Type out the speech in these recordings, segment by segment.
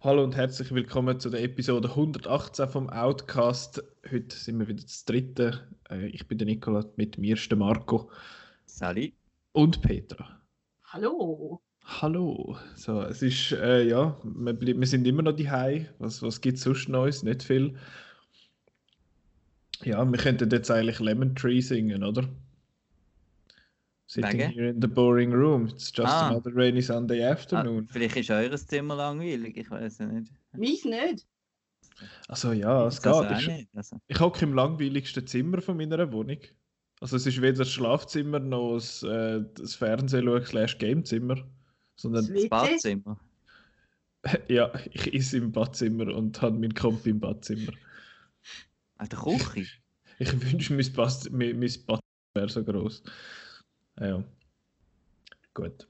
Hallo und herzlich willkommen zu der Episode 118 vom Outcast. Heute sind wir wieder das dritte. Äh, Ich bin der Nikola, mit mir ist der Marco Sally. und Petra. Hallo. Hallo. So, es ist, äh, ja, wir, bleib- wir sind immer noch die Was, was gibt es sonst Neues? Nicht viel. Ja, wir könnten jetzt eigentlich Lemon Tree singen, oder? Sitting Wegen? here in the boring room. It's just Ah. another rainy Sunday Ah, afternoon. vielleicht ist eures Zimmer langweilig, ich weiß ja nicht. Meins nicht. Also ja, es geht. Ist- nicht, also. Ich hocke im langweiligsten Zimmer von meiner Wohnung. Also es ist weder das Schlafzimmer noch das, äh, das Fernsehschauen slash Gamezimmer, sondern Das WC. Badzimmer. ja, ich esse im Badzimmer und habe meinen Kompi im Badzimmer. Auch der Küche. Ich wünsche, mein, Bad, mein, mein Badzimmer wäre so groß. Ja. Gut.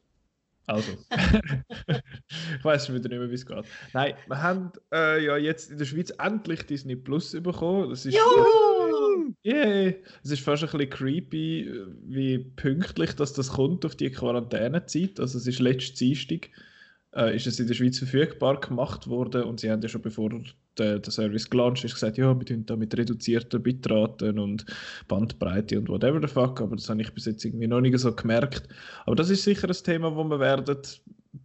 Also. ich weiß schon wieder nicht mehr, wie es geht. Nein, wir haben äh, ja jetzt in der Schweiz endlich Disney Plus bekommen. Das ist Juhu! Yay! Es ist fast ein bisschen creepy, wie pünktlich dass das kommt auf die Quarantänezeit. Also es ist letzten Dienstag äh, ist es in der Schweiz verfügbar gemacht worden und sie haben ja schon bevor der, der Service gelauncht ist gesagt, ja, wir tun da mit reduzierten Bitraten und Bandbreite und whatever the fuck, aber das habe ich bis jetzt irgendwie noch nicht so gemerkt. Aber das ist sicher ein Thema, wo wir werden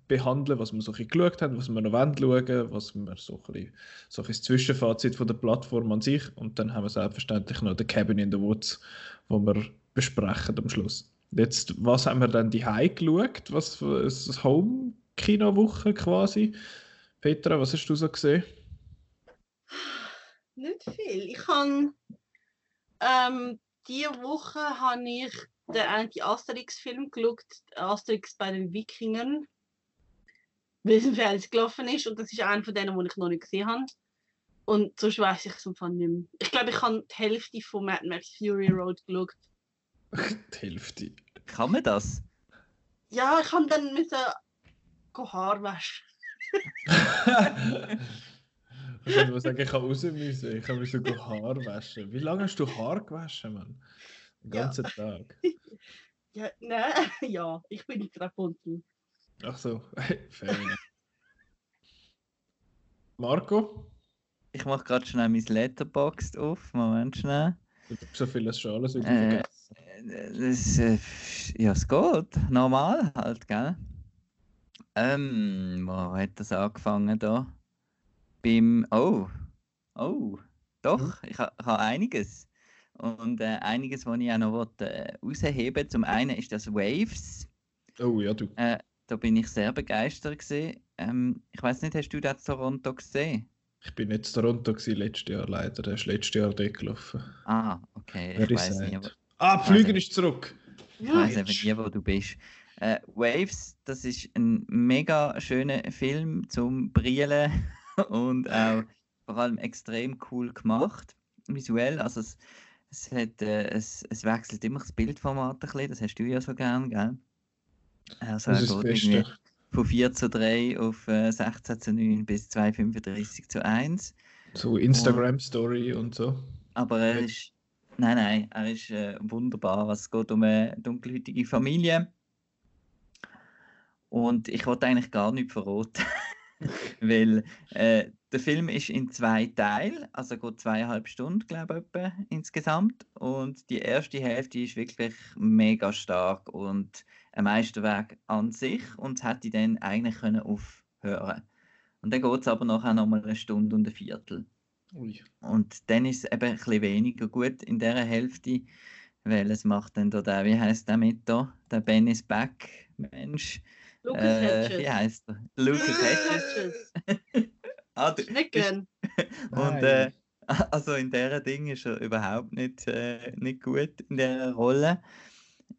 behandeln, was wir so ein bisschen geschaut haben, was wir noch wollen was wir so ein bisschen, so das Zwischenfazit von der Plattform an sich und dann haben wir selbstverständlich noch den Cabin in the Woods, wo wir besprechen am Schluss. Jetzt, was haben wir dann die geschaut? Was für eine Home-Kino-Woche quasi? Petra, was hast du so gesehen? Nicht viel. Ich habe ähm, diese Woche habe ich den Anti-Asterix-Film geschaut, Asterix bei den Wikingern, weil es im Fernsehen gelaufen ist und das ist einer von denen, die ich noch nicht gesehen habe. Und sonst weiß ich es im Fall nicht mehr. Ich glaube, ich habe die Hälfte von Mad Max Fury Road geschaut. Die Hälfte. Kann man das? Ja, ich habe dann müssen go Haar waschen. Ich würde mal sagen, ich kann raus müssen. Ich habe mir sogar Haar waschen. Wie lange hast du Haar gewaschen, Mann? Den Ja. ganzen Tag. Ja, nein, ja, ich bin nicht Rapunzel. Ach so, fair. Marco? Ich mache gerade schnell mein Letterboxd auf. Moment schnell. So viel das schon alles wieder Äh, vergessen. Äh, Das, äh, ja, es geht. Normal halt, gell? Ähm, wo hat das angefangen da? Beim. Oh. Oh. Doch, ich habe ha einiges. Und äh, einiges, was ich auch noch wollte, äh, rausheben Zum einen ist das Waves. Oh ja, du. Äh, da bin ich sehr begeistert. Gewesen. Ähm, ich weiß nicht, hast du das Toronto gesehen? Ich bin nicht in Toronto gewesen, letztes Jahr leider. Der ist letztes Jahr dort gelaufen. Ah, okay. Ich Very weiß nicht. sad. Ah, Flüger ist zurück. Ich weiß eben nie, wo du bist. Äh, Waves, das ist ein mega schöner Film zum Brillen und auch vor allem extrem cool gemacht, visuell. Also es, es, hat, äh, es, es wechselt immer das Bildformat ein bisschen, das hast du ja so gern, gell? Also Das er ist das Beste. von 4 zu 3 auf äh, 16 zu 9 bis 2,35 zu 1. So Instagram-Story und so. Aber er ist. Nein, nein, er ist äh, wunderbar. Es geht um eine dunkelhäutige Familie. Und ich wollte eigentlich gar nicht verraten. Weil äh, der Film ist in zwei Teilen, also geht zweieinhalb Stunden, glaube ich, insgesamt. Und die erste Hälfte ist wirklich mega stark und ein Meisterwerk an sich und hätte dann eigentlich können aufhören Und dann geht es aber nachher nochmal eine Stunde und ein Viertel. Ui. Und dann ist es eben ein bisschen weniger gut in dieser Hälfte, weil es macht dann da der, wie heißt der mit da? Der Bennis Back Mensch. Lucas Äh, Hedges. wie heißt er? Lucas Hedges. Ah, Nicht gern. und äh, also in dieser Ding ist er überhaupt nicht, äh, nicht gut in dieser Rolle.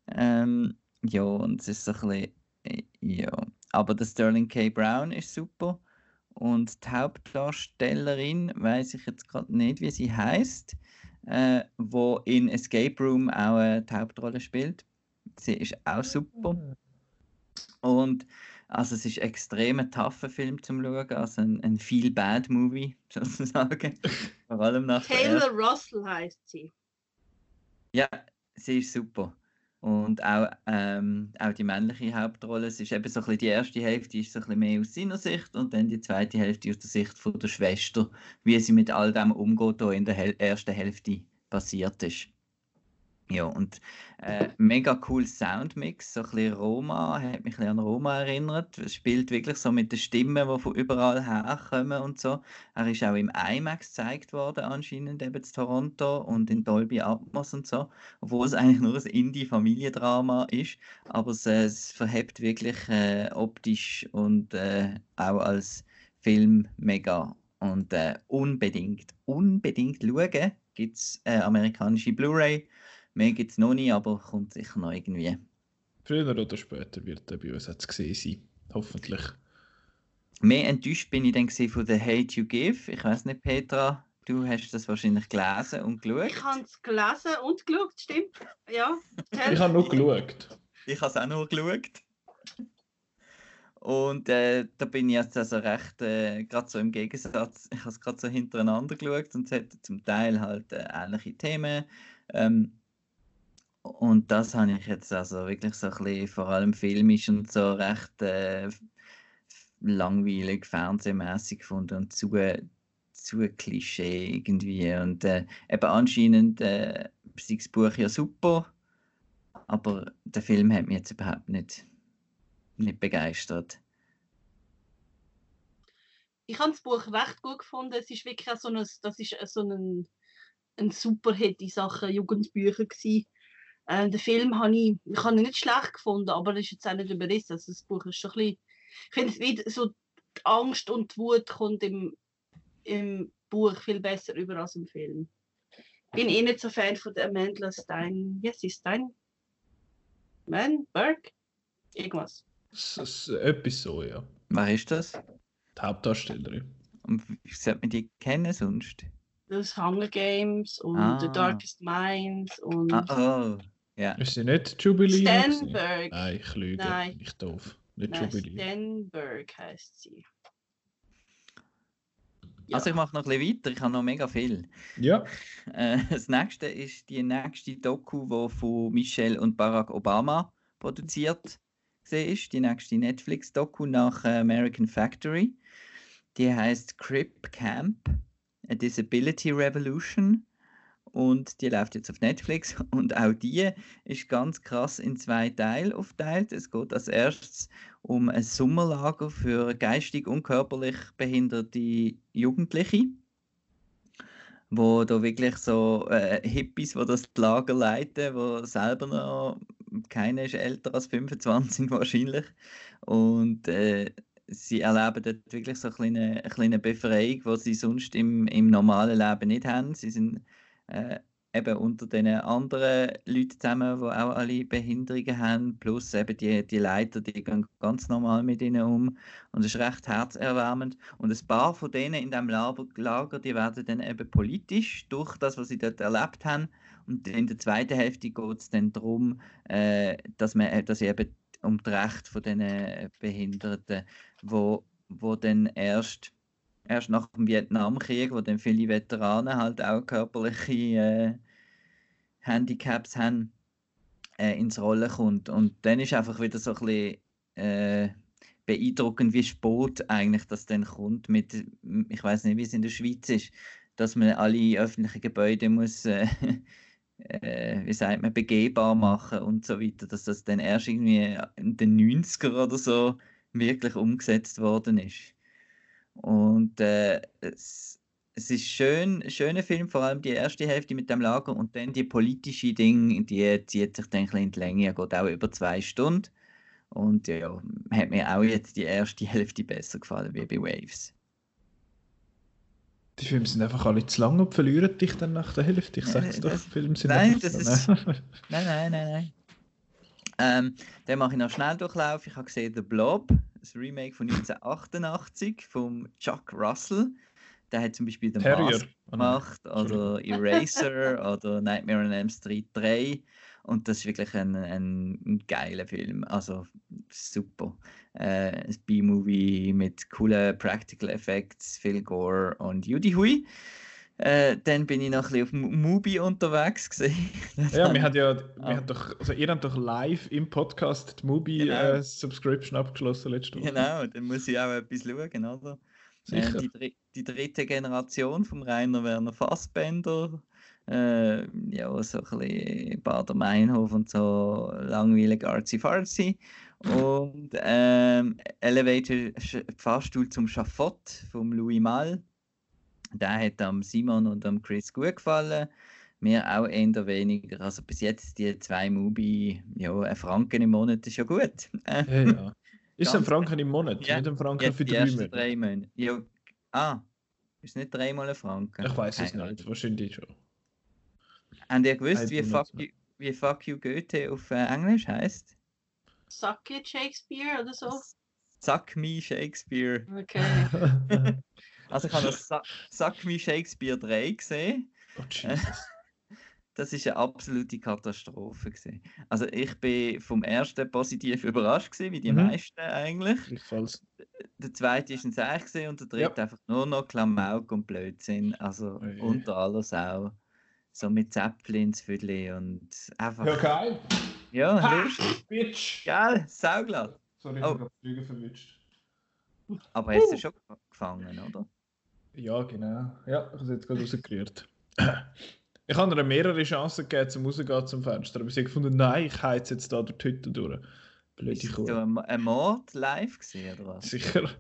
Ähm, ja, und es ist so ein bisschen, äh, ja. Aber der Sterling K. Brown ist super. Und die Hauptdarstellerin, weiß ich jetzt gerade nicht, wie sie heißt, äh, wo in Escape Room auch äh, die Hauptrolle spielt. Sie ist auch super. Und Also es ist extrem ein tougher Film zum Schauen, also ein, ein Feel-Bad-Movie sozusagen. Vor allem nach Taylor Russell heißt sie. Ja, sie ist super. Und auch, ähm, auch die männliche Hauptrolle, es ist eben so ein die erste Hälfte ist so ein bisschen mehr aus seiner Sicht und dann die zweite Hälfte aus der Sicht von der Schwester, wie sie mit all dem umgeht, was in der Hel ersten Hälfte passiert ist. Ja, und äh, mega cool Soundmix, so ein bisschen Roma, hat mich ein an Roma erinnert. Es spielt wirklich so mit den Stimmen, die von überall herkommen und so. Er ist auch im IMAX gezeigt worden, anscheinend eben in Toronto und in Dolby Atmos und so. Obwohl es eigentlich nur ein Indie-Familiendrama ist. Aber es, äh, es verhebt wirklich äh, optisch und äh, auch als Film mega. Und äh, unbedingt, unbedingt schauen. Gibt es äh, amerikanische Blu-ray. Mehr gibt es noch nicht, aber kommt sicher noch irgendwie. Früher oder später wird er bei uns jetzt gesehen sein. Hoffentlich. Mehr enttäuscht bin ich dann von The Hate You Give. Ich weiß nicht, Petra, du hast das wahrscheinlich gelesen und geschaut. Ich habe es gelesen und geschaut, stimmt. Ja. Ich habe nur geschaut. Ich habe es auch nur geschaut. Und äh, da bin ich jetzt also recht, äh, gerade so im Gegensatz, ich habe es gerade so hintereinander geschaut und es hat zum Teil halt äh, ähnliche Themen. Ähm, und das habe ich jetzt also wirklich so ein bisschen, vor allem filmisch und so recht äh, langweilig, fernsehmäßig gefunden und zu, zu Klischee irgendwie. Und äh, eben anscheinend äh, ist das Buch ja super, aber der Film hat mich jetzt überhaupt nicht, nicht begeistert. Ich habe das Buch recht gut gefunden. Es ist wirklich so ein, das ist so ein, ein Superhit in Sachen Jugendbücher gewesen. Äh, den Film habe ich, ich habe ihn nicht schlecht gefunden, aber er ist jetzt auch nicht überrissen. Also das Buch ist schon ein bisschen, ich finde es wieder so, die Angst und die Wut kommt im, im Buch viel besser über als im Film. Bin eh nicht so Fan von der Amanda Stein, wie heißt sie, Stein? Man? Berg? Irgendwas. Es ist etwas so, ja. Wer ist das? Die Hauptdarstellerin. Und wie sollte man die kennen sonst? Das Hunger Games und The Ah. Darkest Minds und Ah, oh, ja. Ist sie nicht Jubilee? Stenberg. Nein, ich lüge. Nein. Ich doof. Nicht Nein, Jubilee. Stenberg heißt sie. Also ich mache noch ein bisschen weiter, ich habe noch mega viel. Ja, Äh, das nächste ist die nächste Doku, die von Michelle und Barack Obama produziert ist. Die nächste Netflix-Doku nach äh, American Factory. Die heißt Crip Camp, A Disability Revolution. Und die läuft jetzt auf Netflix. Und auch die ist ganz krass in zwei Teile aufgeteilt. Es geht als erstes um ein Sommerlager für geistig und körperlich behinderte Jugendliche wo da wirklich so äh, Hippies, wo das Lager leiten, wo selber noch keiner ist älter als 25 wahrscheinlich und äh, sie erleben dort wirklich so eine kleine, eine kleine Befreiung, die sie sonst im, im normalen Leben nicht haben. Sie sind äh, eben unter den anderen Leuten zusammen, die auch alle Behinderungen haben, plus eben die, die Leiter, die gehen ganz normal mit ihnen um und es ist recht herzerwärmend. Und ein paar von denen in diesem Lager, die werden dann eben politisch durch das, was sie dort erlebt haben. Und in der zweiten Hälfte geht es dann darum, äh, dass man äh, dass eben um die Rechte von diesen Behinderten, wo, wo dann erst erst nach dem Vietnamkrieg, wo dann viele Veteranen halt auch körperliche äh, Handicaps haben, äh, ins Rollen kommt. Und dann ist einfach wieder so ein bisschen äh, beeindruckend, wie spät eigentlich das dann kommt mit, ich weiß nicht, wie es in der Schweiz ist, dass man alle öffentlichen Gebäude muss, äh, äh, wie sagt man, begehbar machen und so weiter, dass das dann erst irgendwie in den 90er oder so wirklich umgesetzt worden ist. Und äh, es, es ist schön, ein schöner Film, vor allem die erste Hälfte mit dem Lager und dann die politische Ding, die zieht sich dann ein bisschen in die Länge, geht auch über zwei Stunden. Und ja, hat mir auch jetzt die erste Hälfte besser gefallen wie bei Waves. die Filme sind einfach alle zu lang und verlieren dich dann nach der Hälfte. Ich Ja, sag's doch, das- Filme sind nein, einfach das ist- ne? Nein, nein, nein, nein. Ähm, dann mache ich noch schnell Durchlauf. Ich habe gesehen The Blob, das Remake von 1988 von Chuck Russell. Der hat zum Beispiel den Terrier. Mask gemacht oder Eraser oder Nightmare on Elm Street 3. Und das ist wirklich ein, ein, ein geiler Film. Also super. Äh, ein B-Movie mit coolen Practical Effects, viel Gore und Judy Hui. Äh, dann bin ich noch ein bisschen auf Mubi unterwegs gewesen. ja, wir haben ja, wir haben doch, also ihr habt doch live im Podcast die Mubi genau. äh, Subscription abgeschlossen letzte Woche. Genau, dann muss ich auch etwas schauen, oder? Äh, die, die, dritte Generation von Rainer Werner Fassbender. Äh, ja, so ein bisschen Bader Meinhof und so langweilig arzi-farzi. Und ähm, Elevator Fahrstuhl zum Schafott vom Louis Mal der hat am Simon und am Chris gut gefallen. Mir auch eher weniger. Also bis jetzt die zwei Mubi, ja, ein Franken im Monat ist ja gut. Ja, ja. Ist ein Franken im Monat, ja, nicht ein Franken ja, für drei Monate? drei Monate. Ja, ah, ist nicht dreimal ein Franken? Ich weiß es nicht, wahrscheinlich schon. Habt ihr gewusst, wie fuck, you, wie fuck You Goethe auf äh, Englisch heißt? Suck it Shakespeare oder so? Suck me Shakespeare. Okay. Also ich habe das Sack wie Shakespeare 3 gesehen. Oh, Jesus. Das ist eine absolute Katastrophe. Gewesen. Also ich bin vom ersten positiv überrascht, gewesen, wie die mhm. meisten eigentlich. Der zweite ist ein Seich und der dritte ja. einfach nur noch Klamauk und Blödsinn. Also oh, unter alles auch. So mit Zäpplins Füdli und einfach... Ja, geil! Ja, ha, lustig. Bitch! Geil, sauglatt. Sorry, ich oh. habe Flüge verwünscht. Aber hast du schon gefangen, oder? Ja, genau. Ja, ich habe es jetzt gerade rausgerührt. Ich habe ihr mehrere Chancen gegeben, zum rausgehen zum Fenster. Aber sie haben gefunden, nein, ich heiz jetzt da durch die Hütte durch. Blöde Kuh. Ist du ein Mord live gesehen, oder was? Sicher.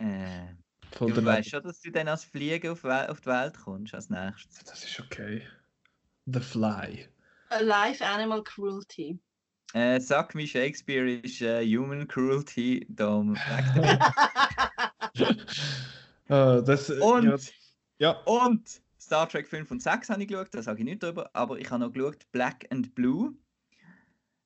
Äh, Voll du weißt schon, dass du dann als Flieger auf, auf die Welt kommst als nächstes. Das ist okay. The Fly. Alive Animal Cruelty. Äh, sag mir, Shakespeare ist uh, Human Cruelty. Darum Uh, das, äh, und, ja. und Star Trek 5 und 6 habe ich geschaut, da sage ich nicht drüber, aber ich habe noch geschaut Black and Blue.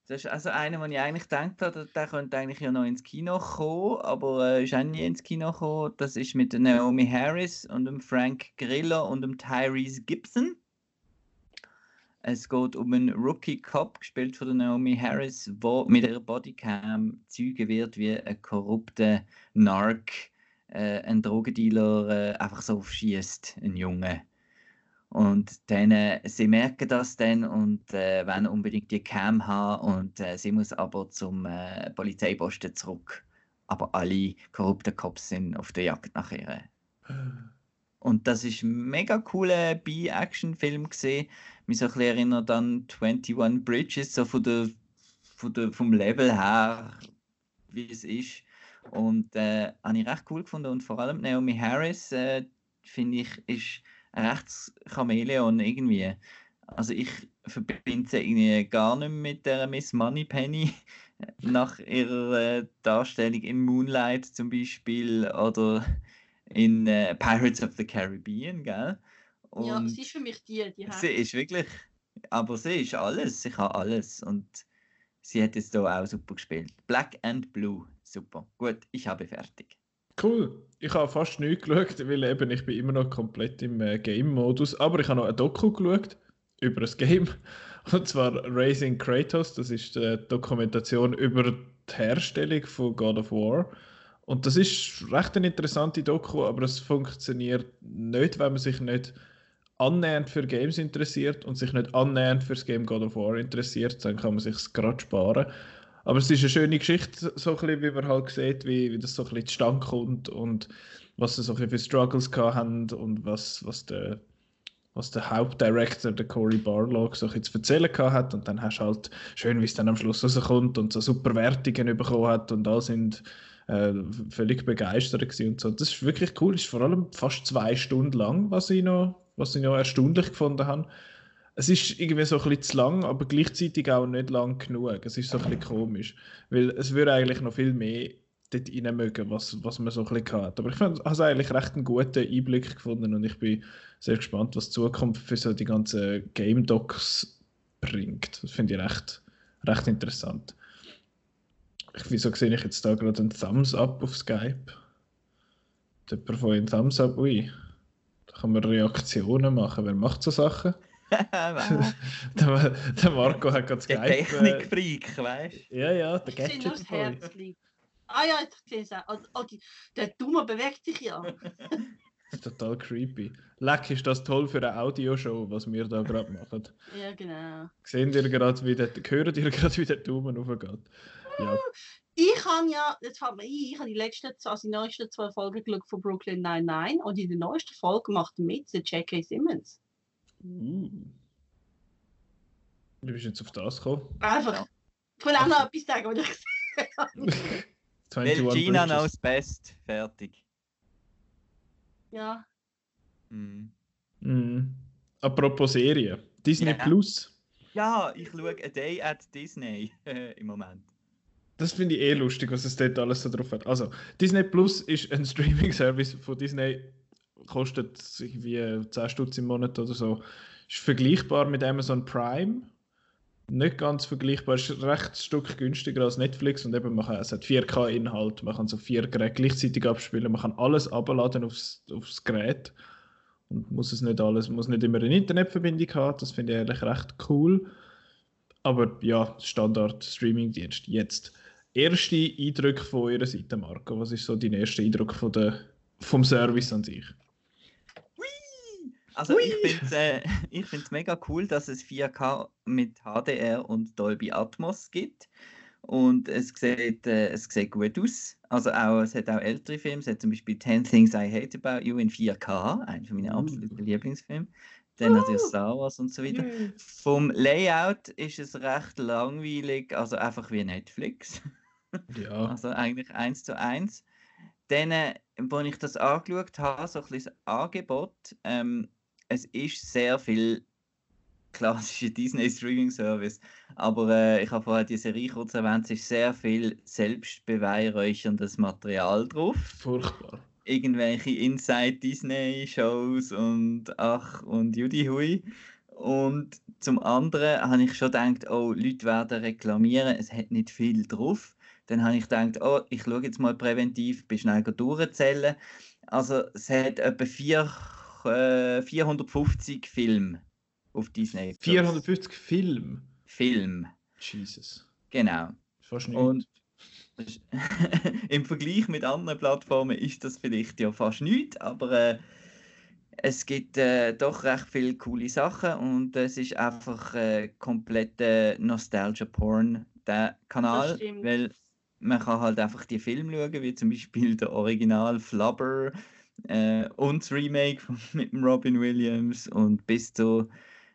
Das ist also einer, wo ich eigentlich gedacht habe, der könnte eigentlich ja noch ins Kino kommen, aber äh, ist auch nie ins Kino gekommen. Das ist mit Naomi Harris und dem Frank Grillo und dem Tyrese Gibson. Es geht um einen Rookie Cop, gespielt von Naomi Harris, wo mit ihrer Bodycam Zeuge wird wie ein korrupter Narc äh, ein Drogendealer äh, einfach so aufschießt, ein Junge. Und dann, äh, sie merken das dann und äh, wollen unbedingt die Cam haben und äh, sie muss aber zum äh, Polizeiposten zurück. Aber alle korrupten Cops sind auf der Jagd nach ihr. Und das ist ein mega cooler B-Action-Film gesehen. Mich so ein bisschen erinnert an 21 Bridges, so von der, von der, vom Level her, wie es ist. Und äh, habe ich recht cool gefunden. Und vor allem Naomi Harris, äh, finde ich, ist ein rechtes Chamäleon irgendwie. Also ich verbinde sie irgendwie gar nicht mit der Miss Moneypenny nach ihrer äh, Darstellung in Moonlight zum Beispiel oder in äh, Pirates of the Caribbean, gell? Und ja, sie ist für mich die, die Sie ist wirklich, aber sie ist alles, sie kann alles und sie hat es da auch super gespielt. Black and Blue Super. Gut, ich habe fertig. Cool. Ich habe fast nichts geschaut, weil eben ich bin immer noch komplett im äh, Game-Modus. Aber ich habe noch ein Doku geschaut über ein Game. Und zwar Raising Kratos. Das ist die Dokumentation über die Herstellung von God of War. Und das ist recht eine interessante Doku, aber es funktioniert nicht, wenn man sich nicht annähernd für Games interessiert und sich nicht annähernd für das Game God of War interessiert, dann kann man sich gerade sparen. Aber es ist eine schöne Geschichte, so ein bisschen, wie man halt sieht, wie, wie das so ein bisschen zustande kommt und was sie so ein für Struggles haben und was, was der was der Hauptdirektor, der Cory Barlog, so ein zu erzählen hat. Und dann hast du halt schön, wie es dann am Schluss rauskommt und so super Wertungen bekommen hat und alle sind äh, völlig begeistert gewesen und so. Das ist wirklich cool. Ist vor allem fast zwei Stunden lang, was ich noch, was ich noch erstaunlich gefunden habe es ist irgendwie so ein bisschen zu lang, aber gleichzeitig auch nicht lang genug. Es ist so ein bisschen komisch, weil es würde eigentlich noch viel mehr dort rein mögen, was, was man so ein bisschen hat. Aber ich habe es eigentlich recht einen guten Einblick gefunden und ich bin sehr gespannt, was die Zukunft für so die ganzen Game Docs bringt. Das finde ich recht, recht interessant. Ich, wieso sehe ich jetzt da gerade einen Thumbs Up auf Skype? Jemand von einen Thumbs Up? Ui, kann man Reaktionen machen. Wer macht so Sachen? der, der Marco hat gerade Der Skype. Äh, Technikfreak, weißt du? ja, ja, der Gadget das Boy. Ah ja, jetzt sehe ich es auch. Oh, oh, die, der Dumme bewegt sich ja. Total creepy. Leck, ist das toll für eine Audioshow, was wir da gerade machen. Ja, genau. Sehen ihr gerade, wie der, hören ihr gerade, wie der Daumen hochgeht? Ja, Ich habe ja, jetzt fällt mir ein, ich habe die letzten, zwei- also die neuesten zwei Folgen geschaut von Brooklyn Nine-Nine und in der neuesten Folge macht mit der J.K. Simmons. Uh. Wie bist du jetzt auf das gekommen? Einfach. Ja. Ich will auch noch Ach so. etwas sagen, was ich gesehen habe. 21 Weil Gina knows best. Fertig. Ja. Mhm. Mhm. Apropos Serie. Disney Ja. Plus. Ja, ich schaue A Day at Disney im Moment. Das finde ich eh lustig, was es dort alles so drauf hat. Also, Disney Plus ist ein Streaming-Service von Disney, kostet irgendwie 10 Stutz im Monat oder so. Ist vergleichbar mit Amazon Prime. Nicht ganz vergleichbar, ist ein recht Stück günstiger als Netflix und eben man kann, es hat 4K-Inhalt, man kann so vier Geräte gleichzeitig abspielen, man kann alles abladen aufs, aufs Gerät und muss es nicht alles, muss nicht immer eine Internetverbindung haben, das finde ich ehrlich recht cool. Aber ja, Standard Streaming-Dienst jetzt. Erste Eindrücke von Ihrer Seite, Marco. Was ist so dein erster Eindruck von der, vom Service an sich? Also Hui. ich finde es äh, ich find's mega cool, dass es 4K mit HDR und Dolby Atmos gibt. Und es sieht, äh, es sieht gut aus. Also auch, es hat auch ältere Filme. Es hat zum Beispiel 10 Things I Hate About You in 4K, einer Uh. absoluten Lieblingsfilme. Dann natürlich. Star Wars und so weiter. Hm. Vom Layout ist es recht langweilig, also einfach wie Netflix. Ja, Also eigentlich eins zu eins. Dann, äh, als ich das angeschaut habe, so ein bisschen das Angebot, ähm, es ist sehr viel klassische Disney Streaming Service, aber äh, ich habe vorher die Serie kurz erwähnt, es ist sehr viel selbstbeweihräucherndes Material drauf. furchtbar. Irgendwelche Inside Disney Shows und ach und Judy Hui. Und zum anderen habe ich schon gedacht, oh, Leute werden reklamieren, es hat nicht viel drauf. Dann habe ich gedacht, oh, ich schaue jetzt mal präventiv, bis schnell durchzählen. Also es hat etwa vier, äh, 450 Filme auf Disney. Plus. 450 Filme. Film, Jesus. genau. Fast nicht. Und das im Vergleich mit anderen Plattformen ist das vielleicht ja fast nichts, aber äh, es gibt äh, doch recht viele coole Sachen und es ist einfach äh, komplette Nostalgia-Porn, der Kanal, stimmt. weil man kann halt einfach die Filme schauen, wie zum Beispiel der Original Flubber äh, und das Remake mit dem Robin Williams und bis zu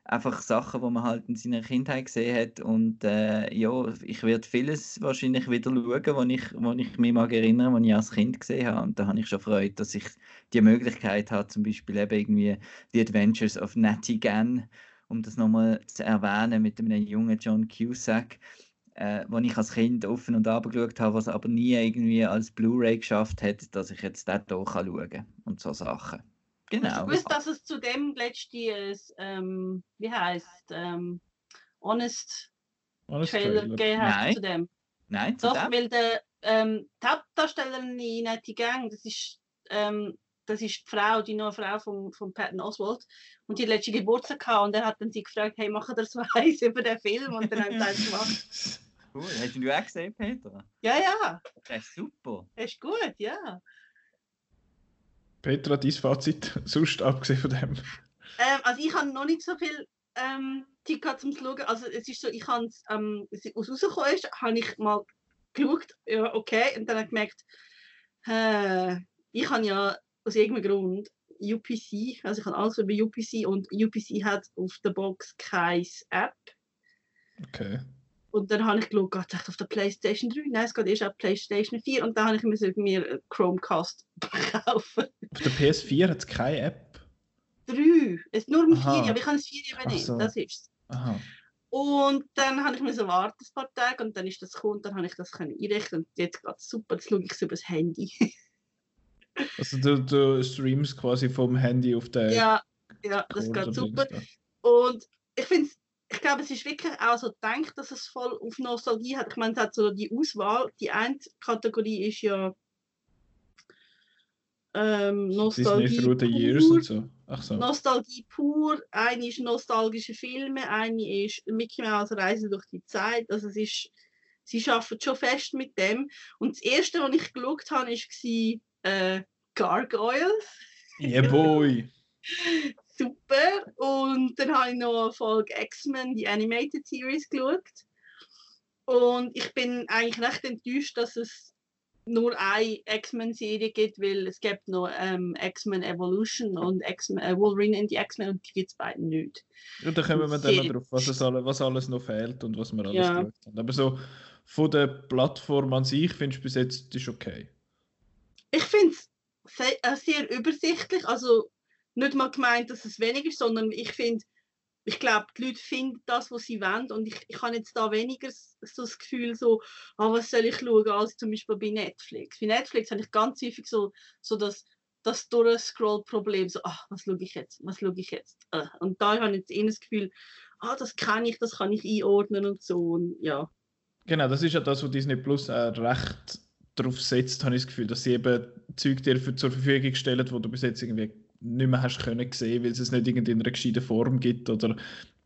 einfach Sachen, die man halt in seiner Kindheit gesehen hat. Und äh, ja, ich werde vieles wahrscheinlich wieder schauen, wo ich, wo ich mich mag erinnern, was ich als Kind gesehen habe. Und da habe ich schon Freude, dass ich die Möglichkeit habe, zum Beispiel eben irgendwie The Adventures of Natty Gann, um das nochmal zu erwähnen, mit einem jungen John Cusack, äh, wo ich als Kind offen und abgeschaut habe, was aber nie irgendwie als Blu-ray geschafft hat, dass ich jetzt dort hier schauen kann und so Sachen. Genau. gewusst, dass es zu dem letztes, ähm, wie heißt, ähm, Honest Alles Trailer Trailer. gegeben hat Nein. zu dem? Nein, zu Doch, dem? weil der ähm, die Hauptdarstellerin in Nettie Gang, das ist, ähm, das ist die Frau, die neue Frau von, von Patton Oswald. Und die hat letzte Geburtstag gehabt und er hat dann sie gefragt, hey, machen das was über den Film? Und dann haben sie das gemacht. Cool. Hast du auch gesehen, Peter? Ja, ja, Das ist super. das ist gut, ja. Petra, dein Fazit, sonst abgesehen von dem. Ähm, also ich habe noch nicht so viel ähm, Zeit gehabt zum Schauen. Also es ist so, ich habe es, ähm, als es rausgekommen ist, habe ich mal geschaut, ja okay, und dann habe ich gemerkt, äh, ich habe ja aus irgendeinem Grund UPC, also ich habe alles über UPC und UPC hat auf der Box keine App. Okay. Und dann habe ich geschaut, geht es echt auf der Playstation 3? Nein, es geht erst auf Playstation 4 und dann habe ich mir, mir einen Chromecast kaufen. Auf der PS4 hat es keine App. 3, es ist nur im Aha. 4, aber ich kann es 4 eben nicht, so. das ist es. Und dann habe ich mir so warten ein paar Tage und dann ist das gekommen und dann habe ich das können einrichten und jetzt geht es super, jetzt schaue ich es über das Handy. Also du, du streamst quasi vom Handy auf den ja, ja, das Code geht super. Und ich finde ich glaube, es ist wirklich auch so gedacht, dass es voll auf Nostalgie hat. Ich meine, es hat so die Auswahl. Die eine Kategorie ist ja ähm. Nostalgie. The Years pur. und so. Ach so. Nostalgie pur. Eine ist nostalgische Filme, eine ist Mickey Mouse Reise durch die Zeit. Also es ist, sie arbeiten schon fest mit dem. Und das erste, was ich geschaut habe, war äh, Gargoyles. Yeah, boy. Super. Und dann habe ich noch eine Folge X-Men, die Animated Series, geschaut. Und ich bin eigentlich recht enttäuscht, dass es nur eine X-Men-Serie gibt, weil es gibt noch ähm, X-Men Evolution und X-Men, äh, Wolverine in die X-Men und die gibt es beide nicht. Ja, da kommen wir dann noch drauf, was, es alle, was alles noch fehlt und was wir alles ja. geschaut haben. Aber so von der Plattform an sich findest du bis jetzt ist okay? Ich finde es sehr, äh, sehr übersichtlich. Also nicht mal gemeint, dass es weniger ist, sondern ich finde, ich glaube, die Leute finden das, was sie wollen. Und ich, ich habe jetzt da weniger so das Gefühl, so, ah, was soll ich schauen, als zum Beispiel bei Netflix. Bei Netflix habe ich ganz häufig so, so das, das Durchscroll-Problem, so, ach, was schaue ich jetzt, was schaue ich jetzt. Äh, und da habe ich jetzt eher das Gefühl, ah, das kann ich, das kann ich einordnen und so. Und, ja. Genau, das ist ja das, was Disney Plus äh, recht darauf setzt, habe ich das Gefühl, dass sie eben Zeug dir zur Verfügung stellen, wo du bis jetzt irgendwie nicht mehr hast können sehen, weil es es nicht in einer gescheiten Form gibt oder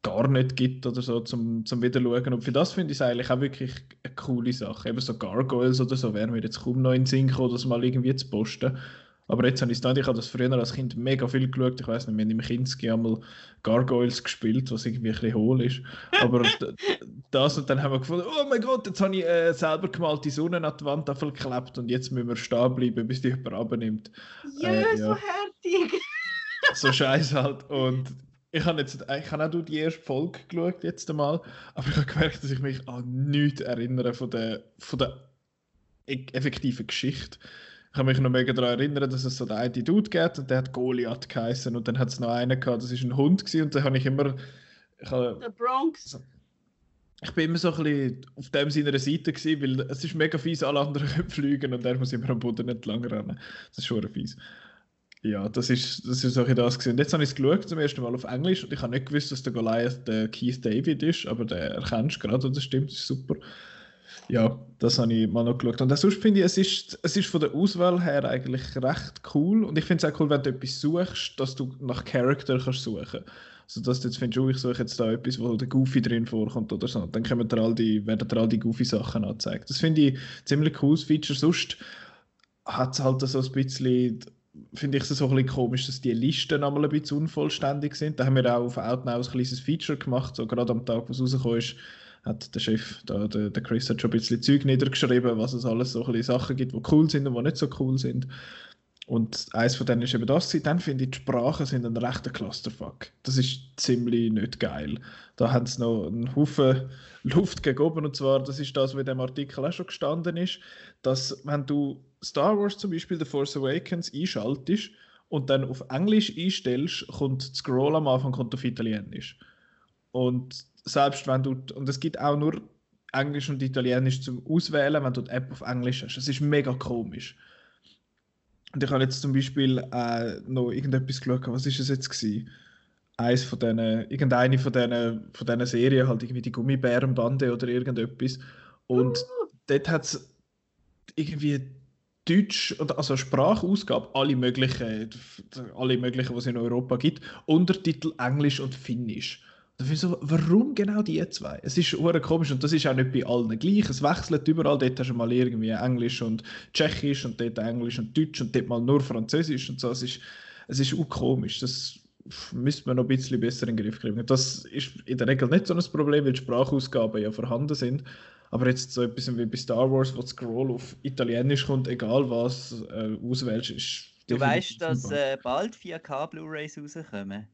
gar nicht gibt oder so zum, zum Wiederschauen. Und für das finde ich es eigentlich auch wirklich eine coole Sache. Eben so Gargoyles oder so wäre mir jetzt kaum noch in den Sinn gekommen, das mal irgendwie zu posten. Aber jetzt habe ich es nicht. Ich habe das früher als Kind mega viel geschaut. Ich weiß nicht, wir haben im Kinski einmal Gargoyles gespielt, was irgendwie ein bisschen hohl ist. Aber das und dann haben wir gefunden, oh mein Gott, jetzt habe ich äh, selber gemalte Sonne an die Wand geklebt und jetzt müssen wir stehen bleiben, bis die jemand abnimmt. Ja, äh, ja. so härtig. so scheiß halt. Und ich habe jetzt ich habe auch die erste Folge geschaut jetzt einmal, aber ich habe gemerkt, dass ich mich an nichts erinnere von der, von der e-, effektiven Geschichte. Ich kann mich noch mega daran erinnern, dass es so den einen Dude gibt und der hat Goliath geheißen und dann hat es noch einen gehabt, das ist ein Hund gewesen, und da habe ich immer... Ich habe, The Bronx. So, ich bin immer so ein bisschen auf dem seiner Seite gewesen, weil es ist mega fies, alle anderen können fliegen und er muss immer am Boden entlang rennen. Das ist schon fies. Ja, das ist, das ist auch das. Und jetzt habe ich es geschaut, zum ersten Mal auf Englisch und ich habe nicht gewusst, dass der Goliath der Keith David ist, aber der erkennst du gerade und das stimmt, das ist super. Ja, das habe ich mal noch geschaut. Und sonst finde ich, es ist, es ist von der Auswahl her eigentlich recht cool. Und ich finde es auch cool, wenn du etwas suchst, dass du nach Charakter kannst suchen also dass du jetzt findest, oh, ich suche jetzt da etwas, wo der Goofy drin vorkommt oder so. Dann kommen dir all die, werden dir all die Goofy-Sachen angezeigt. Das finde ich ziemlich cooles Feature. Sonst hat es halt so ein bisschen finde ich es so ein bisschen komisch, dass die Listen einmal ein bisschen unvollständig sind. Da haben wir auch auf Outnow ein kleines Feature gemacht, so gerade am Tag, wo es rausgekommen ist, hat der Chef, da, der, der Chris, hat schon ein bisschen Zeug niedergeschrieben, was es alles so ein Sachen gibt, die cool sind und die nicht so cool sind. Und eins von denen ist eben das. Dann finde ich, die Sprachen sind ein rechter Clusterfuck. Das ist ziemlich nicht geil. Da haben sie noch einen Haufen Luft gegen oben. Und zwar, das ist das, was in dem Artikel auch schon gestanden ist, dass wenn du Star Wars zum Beispiel The Force Awakens einschaltest und dann auf Englisch einstellst, kommt Scroll am Anfang kommt auf Italienisch. Und selbst wenn du, und es gibt auch nur Englisch und Italienisch zum Auswählen, wenn du die App auf Englisch hast. Das ist mega komisch. Und ich habe jetzt zum Beispiel äh, noch irgendetwas geschaut, was ist es jetzt gewesen? Eins von denen, irgendeine von diesen von denen Serien, halt irgendwie die Gummibärenbande oder irgendetwas. Und uh. dort hat es irgendwie Deutsch, also Sprachausgabe, alle möglichen, alle möglichen, was es in Europa gibt, Untertitel Englisch und Finnisch. So, warum genau die zwei? Es ist hure komisch und das ist auch nicht bei allen gleich. Es wechselt überall. Dort hast du mal irgendwie Englisch und Tschechisch und dort Englisch und Deutsch und dort mal nur Französisch und so. Es ist, es ist auch komisch. Das müsste man noch ein bisschen besser in den Griff kriegen. Das ist in der Regel nicht so ein Problem, weil Sprachausgaben ja vorhanden sind. Aber jetzt so etwas wie bei Star Wars, wo Scroll auf Italienisch kommt, egal was äh, auswählst, ist. Du weißt, dass äh, bald 4K Blu-rays rauskommen.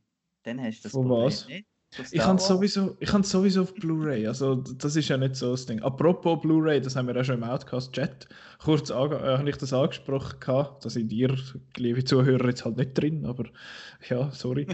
Dann hast du das Von Problem was? nicht. Ich habe sowieso, ich sowieso auf Blu-ray. Also das ist ja nicht so das Ding. Apropos Blu-ray, das haben wir auch schon im Outcast-Chat kurz äh, habe ich das angesprochen gehabt. Da sind ihr, liebe Zuhörer, jetzt halt nicht drin, aber ja, sorry.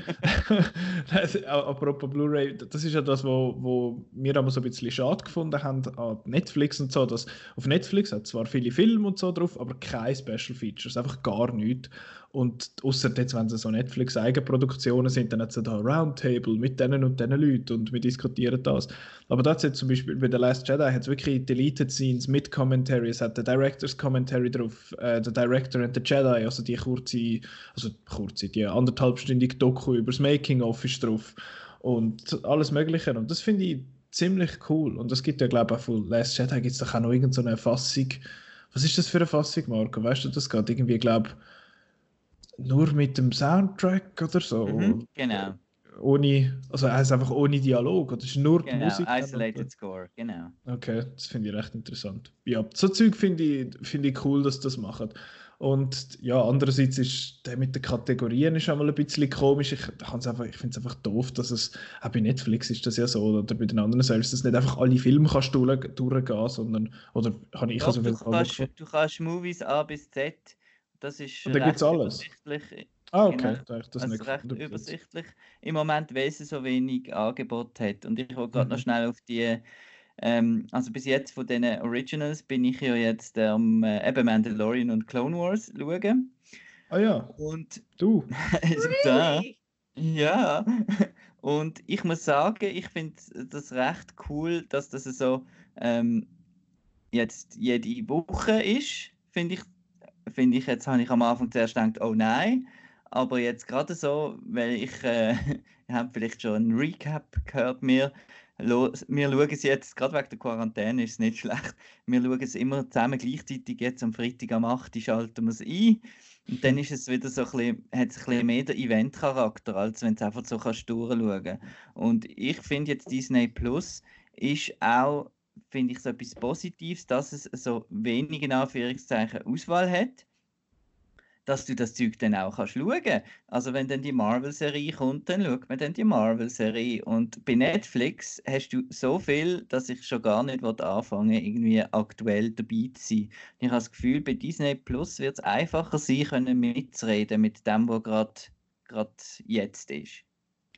Apropos Blu-ray, das ist ja das, wo, wo wir aber so ein bisschen schade gefunden haben an Netflix und so, dass auf Netflix hat zwar viele Filme und so drauf, aber keine Special Features, einfach gar nichts. Und außer jetzt, wenn es so Netflix-Eigenproduktionen sind, dann hat es da Roundtable mit denen und diesen Leuten und wir diskutieren das. Aber das jetzt zum Beispiel bei The Last Jedi hat es wirklich Deleted Scenes mit Commentary, es hat der Director's Commentary drauf, äh, der Director and the Jedi, also die kurze, also kurze, die anderthalbstündige Doku über das Making-of ist drauf und alles Mögliche und das finde ich ziemlich cool und das gibt ja glaube ich auch von Last Jedi gibt es doch auch noch irgendeine Fassung, was ist das für eine Fassung, Marco? Weißt du, das geht irgendwie, glaube nur mit dem Soundtrack oder so. Mhm, genau. Ohne, also heißt einfach ohne Dialog oder ist nur genau, Musik? Isolated Score, genau. Okay, das finde ich recht interessant. Ja, so Zeug finde ich, find ich cool, dass das machen. Und ja, andererseits ist der mit den Kategorien ist einmal ein bisschen komisch. Ich, ich finde es einfach doof, dass es, auch bei Netflix ist das ja so, oder bei den anderen Services, dass nicht einfach alle Filme kannst du durchgehen, sondern, oder habe ich Doch, also du, kannst, du kannst Movies A bis Z, das ist da es alles? Ah, okay. Genau. Da das also nicht recht übersichtlich im Moment, weil es so wenig Angebot hat. Und ich will gerade mhm. noch schnell auf die ähm, also bis jetzt von den Originals bin ich ja jetzt am ähm, eben Mandalorian und Clone Wars schauen. Ah ja. Und du. da, ja. Und ich muss sagen, ich finde das recht cool, dass das so ähm, jetzt jede Woche ist. Finde ich, finde ich, jetzt habe ich am Anfang zuerst gedacht, oh nein. Aber jetzt gerade so, weil ich, äh, ihr habt vielleicht schon einen Recap gehört mir, wir schauen es jetzt, gerade wegen der Quarantäne ist es nicht schlecht, wir schauen es immer zusammen gleichzeitig, jetzt am Freitag am 8. schalten wir es ein und dann ist es wieder so ein bisschen, hat es mehr den Event-Charakter, als wenn du einfach so kannst durchschauen Und ich finde jetzt Disney Plus ist auch, finde ich, so etwas Positives, dass es so wenig in Anführungszeichen Auswahl hat dass du das Zeug dann auch kannst schauen. Also wenn dann die Marvel-Serie kommt, dann schaut man dann die Marvel-Serie. Und bei Netflix hast du so viel, dass ich schon gar nicht anfangen irgendwie aktuell dabei zu sein. Ich habe das Gefühl, bei Disney Plus wird es einfacher sein, können mitzureden mit dem, was gerade jetzt ist.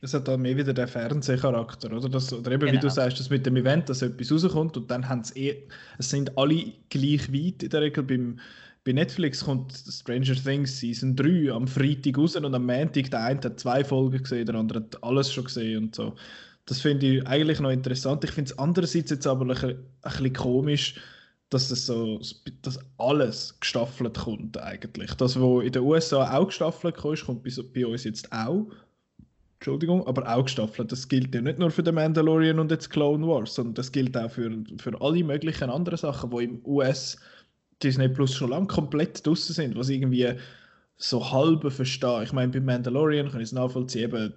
Es hat dann mehr wieder den Fernsehcharakter, oder? Das, oder eben, genau. wie du sagst, dass mit dem Event, dass etwas rauskommt und dann haben es eh, es sind alle gleich weit in der Regel beim bei Netflix kommt Stranger Things Season 3 am Freitag raus und am Montag der eine hat zwei Folgen gesehen, der andere hat alles schon gesehen und so. Das finde ich eigentlich noch interessant. Ich finde es andererseits jetzt aber ein, ein bisschen komisch, dass das so, dass alles gestaffelt kommt eigentlich. Das, was in den USA auch gestaffelt kommt, kommt bei, bei uns jetzt auch. Entschuldigung, aber auch gestaffelt. Das gilt ja nicht nur für The Mandalorian und jetzt Clone Wars, sondern das gilt auch für, für alle möglichen anderen Sachen, die im US Disney Plus schon lange komplett draußen sind, was irgendwie so halb verstehe. Ich meine, bei Mandalorian kann ich es nachvollziehen, eben,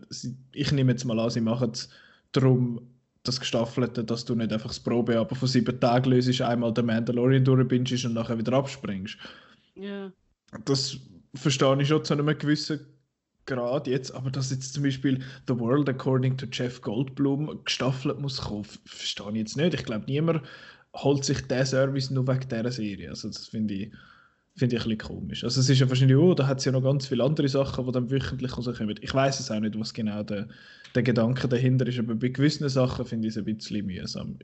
ich nehme jetzt mal an, sie machen es darum, das Gestaffelte, dass du nicht einfach das Probe aber von sieben Tagen löst, einmal den Mandalorian durchbingst und nachher wieder abspringst. Ja. Das verstehe ich schon zu einem gewissen Grad jetzt, aber dass jetzt zum Beispiel The World According to Jeff Goldblum gestaffelt muss kommen, verstehe ich jetzt nicht. Ich glaube, niemand holt sich der Service nur wegen dieser Serie. Also das finde ich, find ich ein bisschen komisch. Also es ist ja wahrscheinlich, oh, da hat es ja noch ganz viele andere Sachen, die dann wöchentlich rauskommen. Ich weiß es auch nicht, was genau der, der Gedanke dahinter ist, aber bei gewissen Sachen finde ich es ein bisschen mühsam.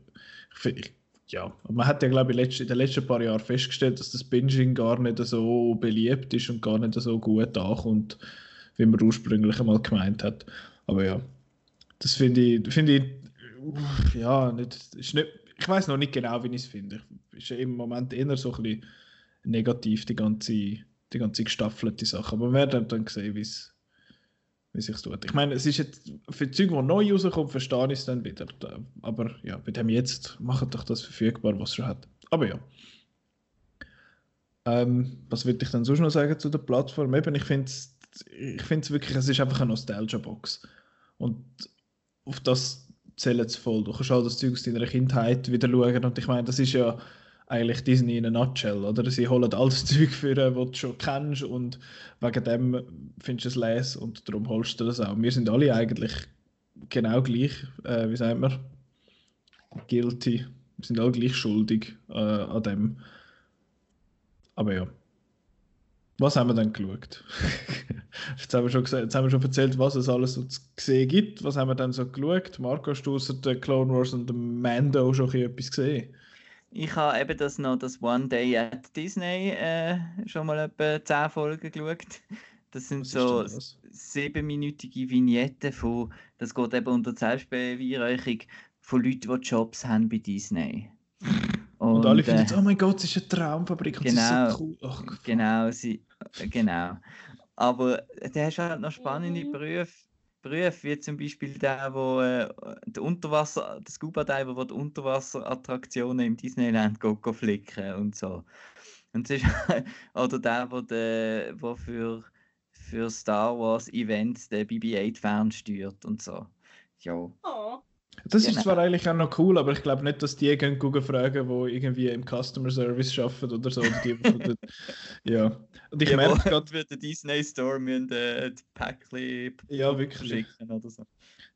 Ich, ich, ja, man hat ja, glaube ich, in den letzten paar Jahren festgestellt, dass das Binging gar nicht so beliebt ist und gar nicht so gut ankommt, wie man ursprünglich einmal gemeint hat. Aber ja, das finde ich, find ich ja, nicht, ist nicht ich weiß noch nicht genau, wie ich es finde. Ist im Moment eher so ein bisschen negativ, die ganze, die ganze gestaffelte Sache. Aber wir werden dann sehen, wie es wie sich tut. Ich meine, es ist jetzt für Zeug, die neu rauskommt, verstehe ich es dann wieder. Aber ja, bei dem jetzt macht doch das verfügbar, was schon hat. Aber ja. Ähm, was würde ich dann sonst noch sagen zu der Plattform? Eben, ich finde es ich wirklich, es ist einfach eine Nostalgia-Box. Und auf das zählen zu voll. Du kannst all das Zeug aus deiner Kindheit wieder schauen und ich meine, das ist ja eigentlich Disney in a nutshell, oder? Sie holen all das Zeug für, was du schon kennst und wegen dem findest du es les und darum holst du das auch. Wir sind alle eigentlich genau gleich, äh, wie sagt man, guilty. Wir sind alle gleich schuldig äh, an dem. Aber ja. Was haben wir dann geschaut? jetzt, haben wir schon gesagt, jetzt haben wir schon erzählt, was es alles so zu sehen gibt. Was haben wir dann so geschaut? Marco, hast du außer der Clone Wars und dem Mando schon etwas gesehen? Ich habe eben das noch das One Day at Disney äh, schon mal etwa 10 Folgen geschaut. Das sind so das? siebenminütige Vignetten von, das geht eben unter Selbstbeweihräuchung von Leuten, die Jobs haben bei Disney. Und, alle äh, finden, jetzt, oh mein Gott, es ist eine Traumfabrik und Genau. ist so cool. Ach, Genau, sie, äh, genau. Aber da hast du halt noch spannende Mhm. Berufe, Berufe, wie zum Beispiel der, wo äh, der Unterwasser, der Scuba Diver, der die Unterwasserattraktionen im Disneyland go, go flicken und so. Und ist, oder der, wo, der, wo für, für Star Wars Events den BB-8 fernsteuert und so. Ja. Oh. Das ist Genau. zwar eigentlich auch noch cool, aber ich glaube nicht, dass die gehen Google fragen, die irgendwie im Customer Service arbeiten oder so. Oder die, die von der, ja. Und ich Die, merke gerade, für den Disney Store müssen äh, die Päckchen ja wirklich. schicken oder so.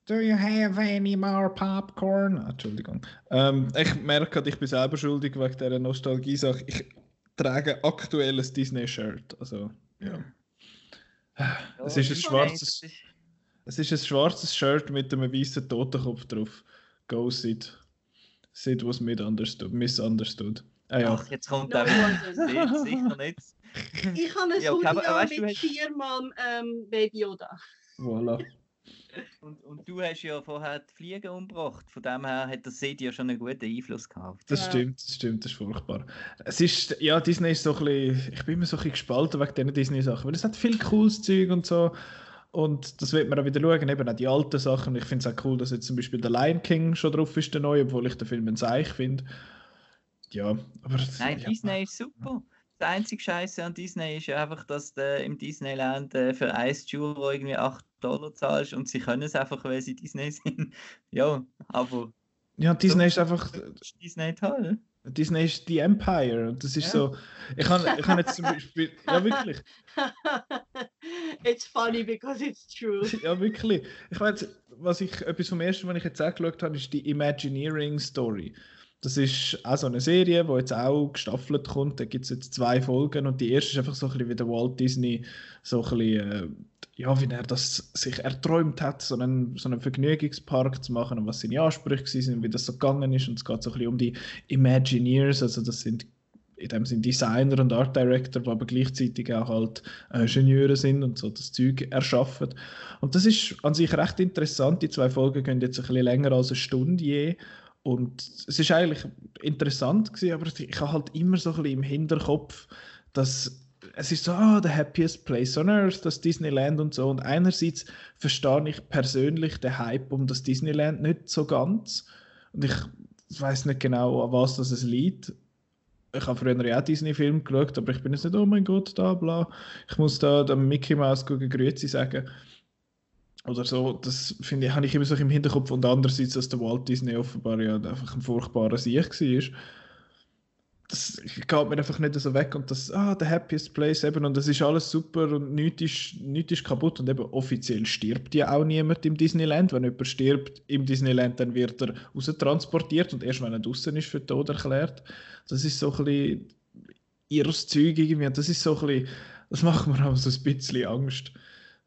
Do you have any more popcorn? Ah, Entschuldigung. Ähm, ich merke gerade, ich bin selber schuldig wegen dieser Nostalgie-Sache. Ich trage aktuell ein Disney-Shirt. Also, ja. Es ist ein schwarzes, ist- es ist ein schwarzes Shirt mit einem weißen Totenkopf drauf. Go Sid. Sid was misunderstood. misunderstood. Ah ja. Ach, jetzt kommt No auch wonder. sicher nicht. Ich habe ein Ja, Hoodie weißt du, mit hast- viermal ähm, Baby Yoda. Voilà. Und, und du hast ja vorher die Fliege umgebracht. Von dem her hat der Sid ja schon einen guten Einfluss gehabt. Das Ja. stimmt, das stimmt, das ist furchtbar. Es ist, ja, Disney ist so ein bisschen, ich bin immer so ein bisschen gespalten wegen diesen Disney-Sachen, weil es hat viel cooles Zeug und so. Und das wird man auch wieder schauen, eben auch die alten Sachen. Ich finde es auch cool, dass jetzt zum Beispiel der Lion King schon drauf ist, der neue, obwohl ich den Film ein Seich finde. Ja, aber. Nein, ja. Disney ist super. Das einzige Scheiße an Disney ist ja einfach, dass du im Disneyland äh, für 1 Euro irgendwie 8 Dollar zahlst und sie können es einfach, weil sie Disney sind. ja, aber Ja, Disney ist einfach. ist Disney toll. Disney ist die Empire. Und das ist Ja. so. Ich habe ich hab jetzt zum Beispiel. Ja, wirklich. it's funny because it's true. Ja, wirklich. Ich weiß, was ich, etwas vom ersten, was ich jetzt auch geschaut habe, ist die Imagineering Story. Das ist auch so eine Serie, die jetzt auch gestaffelt kommt. Da gibt es jetzt zwei Folgen und die erste ist einfach so ein bisschen wie der Walt Disney, so ein bisschen, äh, ja, wie er das sich erträumt hat, so einen, so einen Vergnügungspark zu machen und was seine Ansprüche sind, wie das so gegangen ist. Und es geht so ein bisschen um die Imagineers, also das sind in dem Sinne Designer und Art Director, die aber gleichzeitig auch halt äh, Ingenieure sind und so das Zeug erschaffen. Und das ist an sich recht interessant. Die zwei Folgen gehen jetzt ein bisschen länger als eine Stunde je. Und es ist eigentlich interessant gewesen, aber ich habe halt immer so ein bisschen im Hinterkopf, dass es ist so, ah, the happiest place on earth, das Disneyland und so. Und einerseits verstehe ich persönlich den Hype um das Disneyland nicht so ganz. Und ich weiß nicht genau, an was das liegt. Ich habe früher auch Disney-Filme geschaut, aber ich bin jetzt nicht, oh mein Gott, da, bla. Ich muss da dem Mickey Mouse gucken, Grüezi sagen. Oder so, das finde ich, habe ich immer so im Hinterkopf. Und andererseits, dass der Walt Disney offenbar ja einfach ein furchtbarer Sieg war. Das geht mir einfach nicht so weg. Und das, ah, the happiest place eben. Und das ist alles super und nichts ist, nichts ist kaputt. Und eben offiziell stirbt ja auch niemand im Disneyland. Wenn jemand stirbt im Disneyland, dann wird er raustransportiert und erst wenn er draußen ist, für tot erklärt. Das ist so ein bisschen ihres Zeug irgendwie. Das ist so ein bisschen, das macht mir auch so ein bisschen Angst.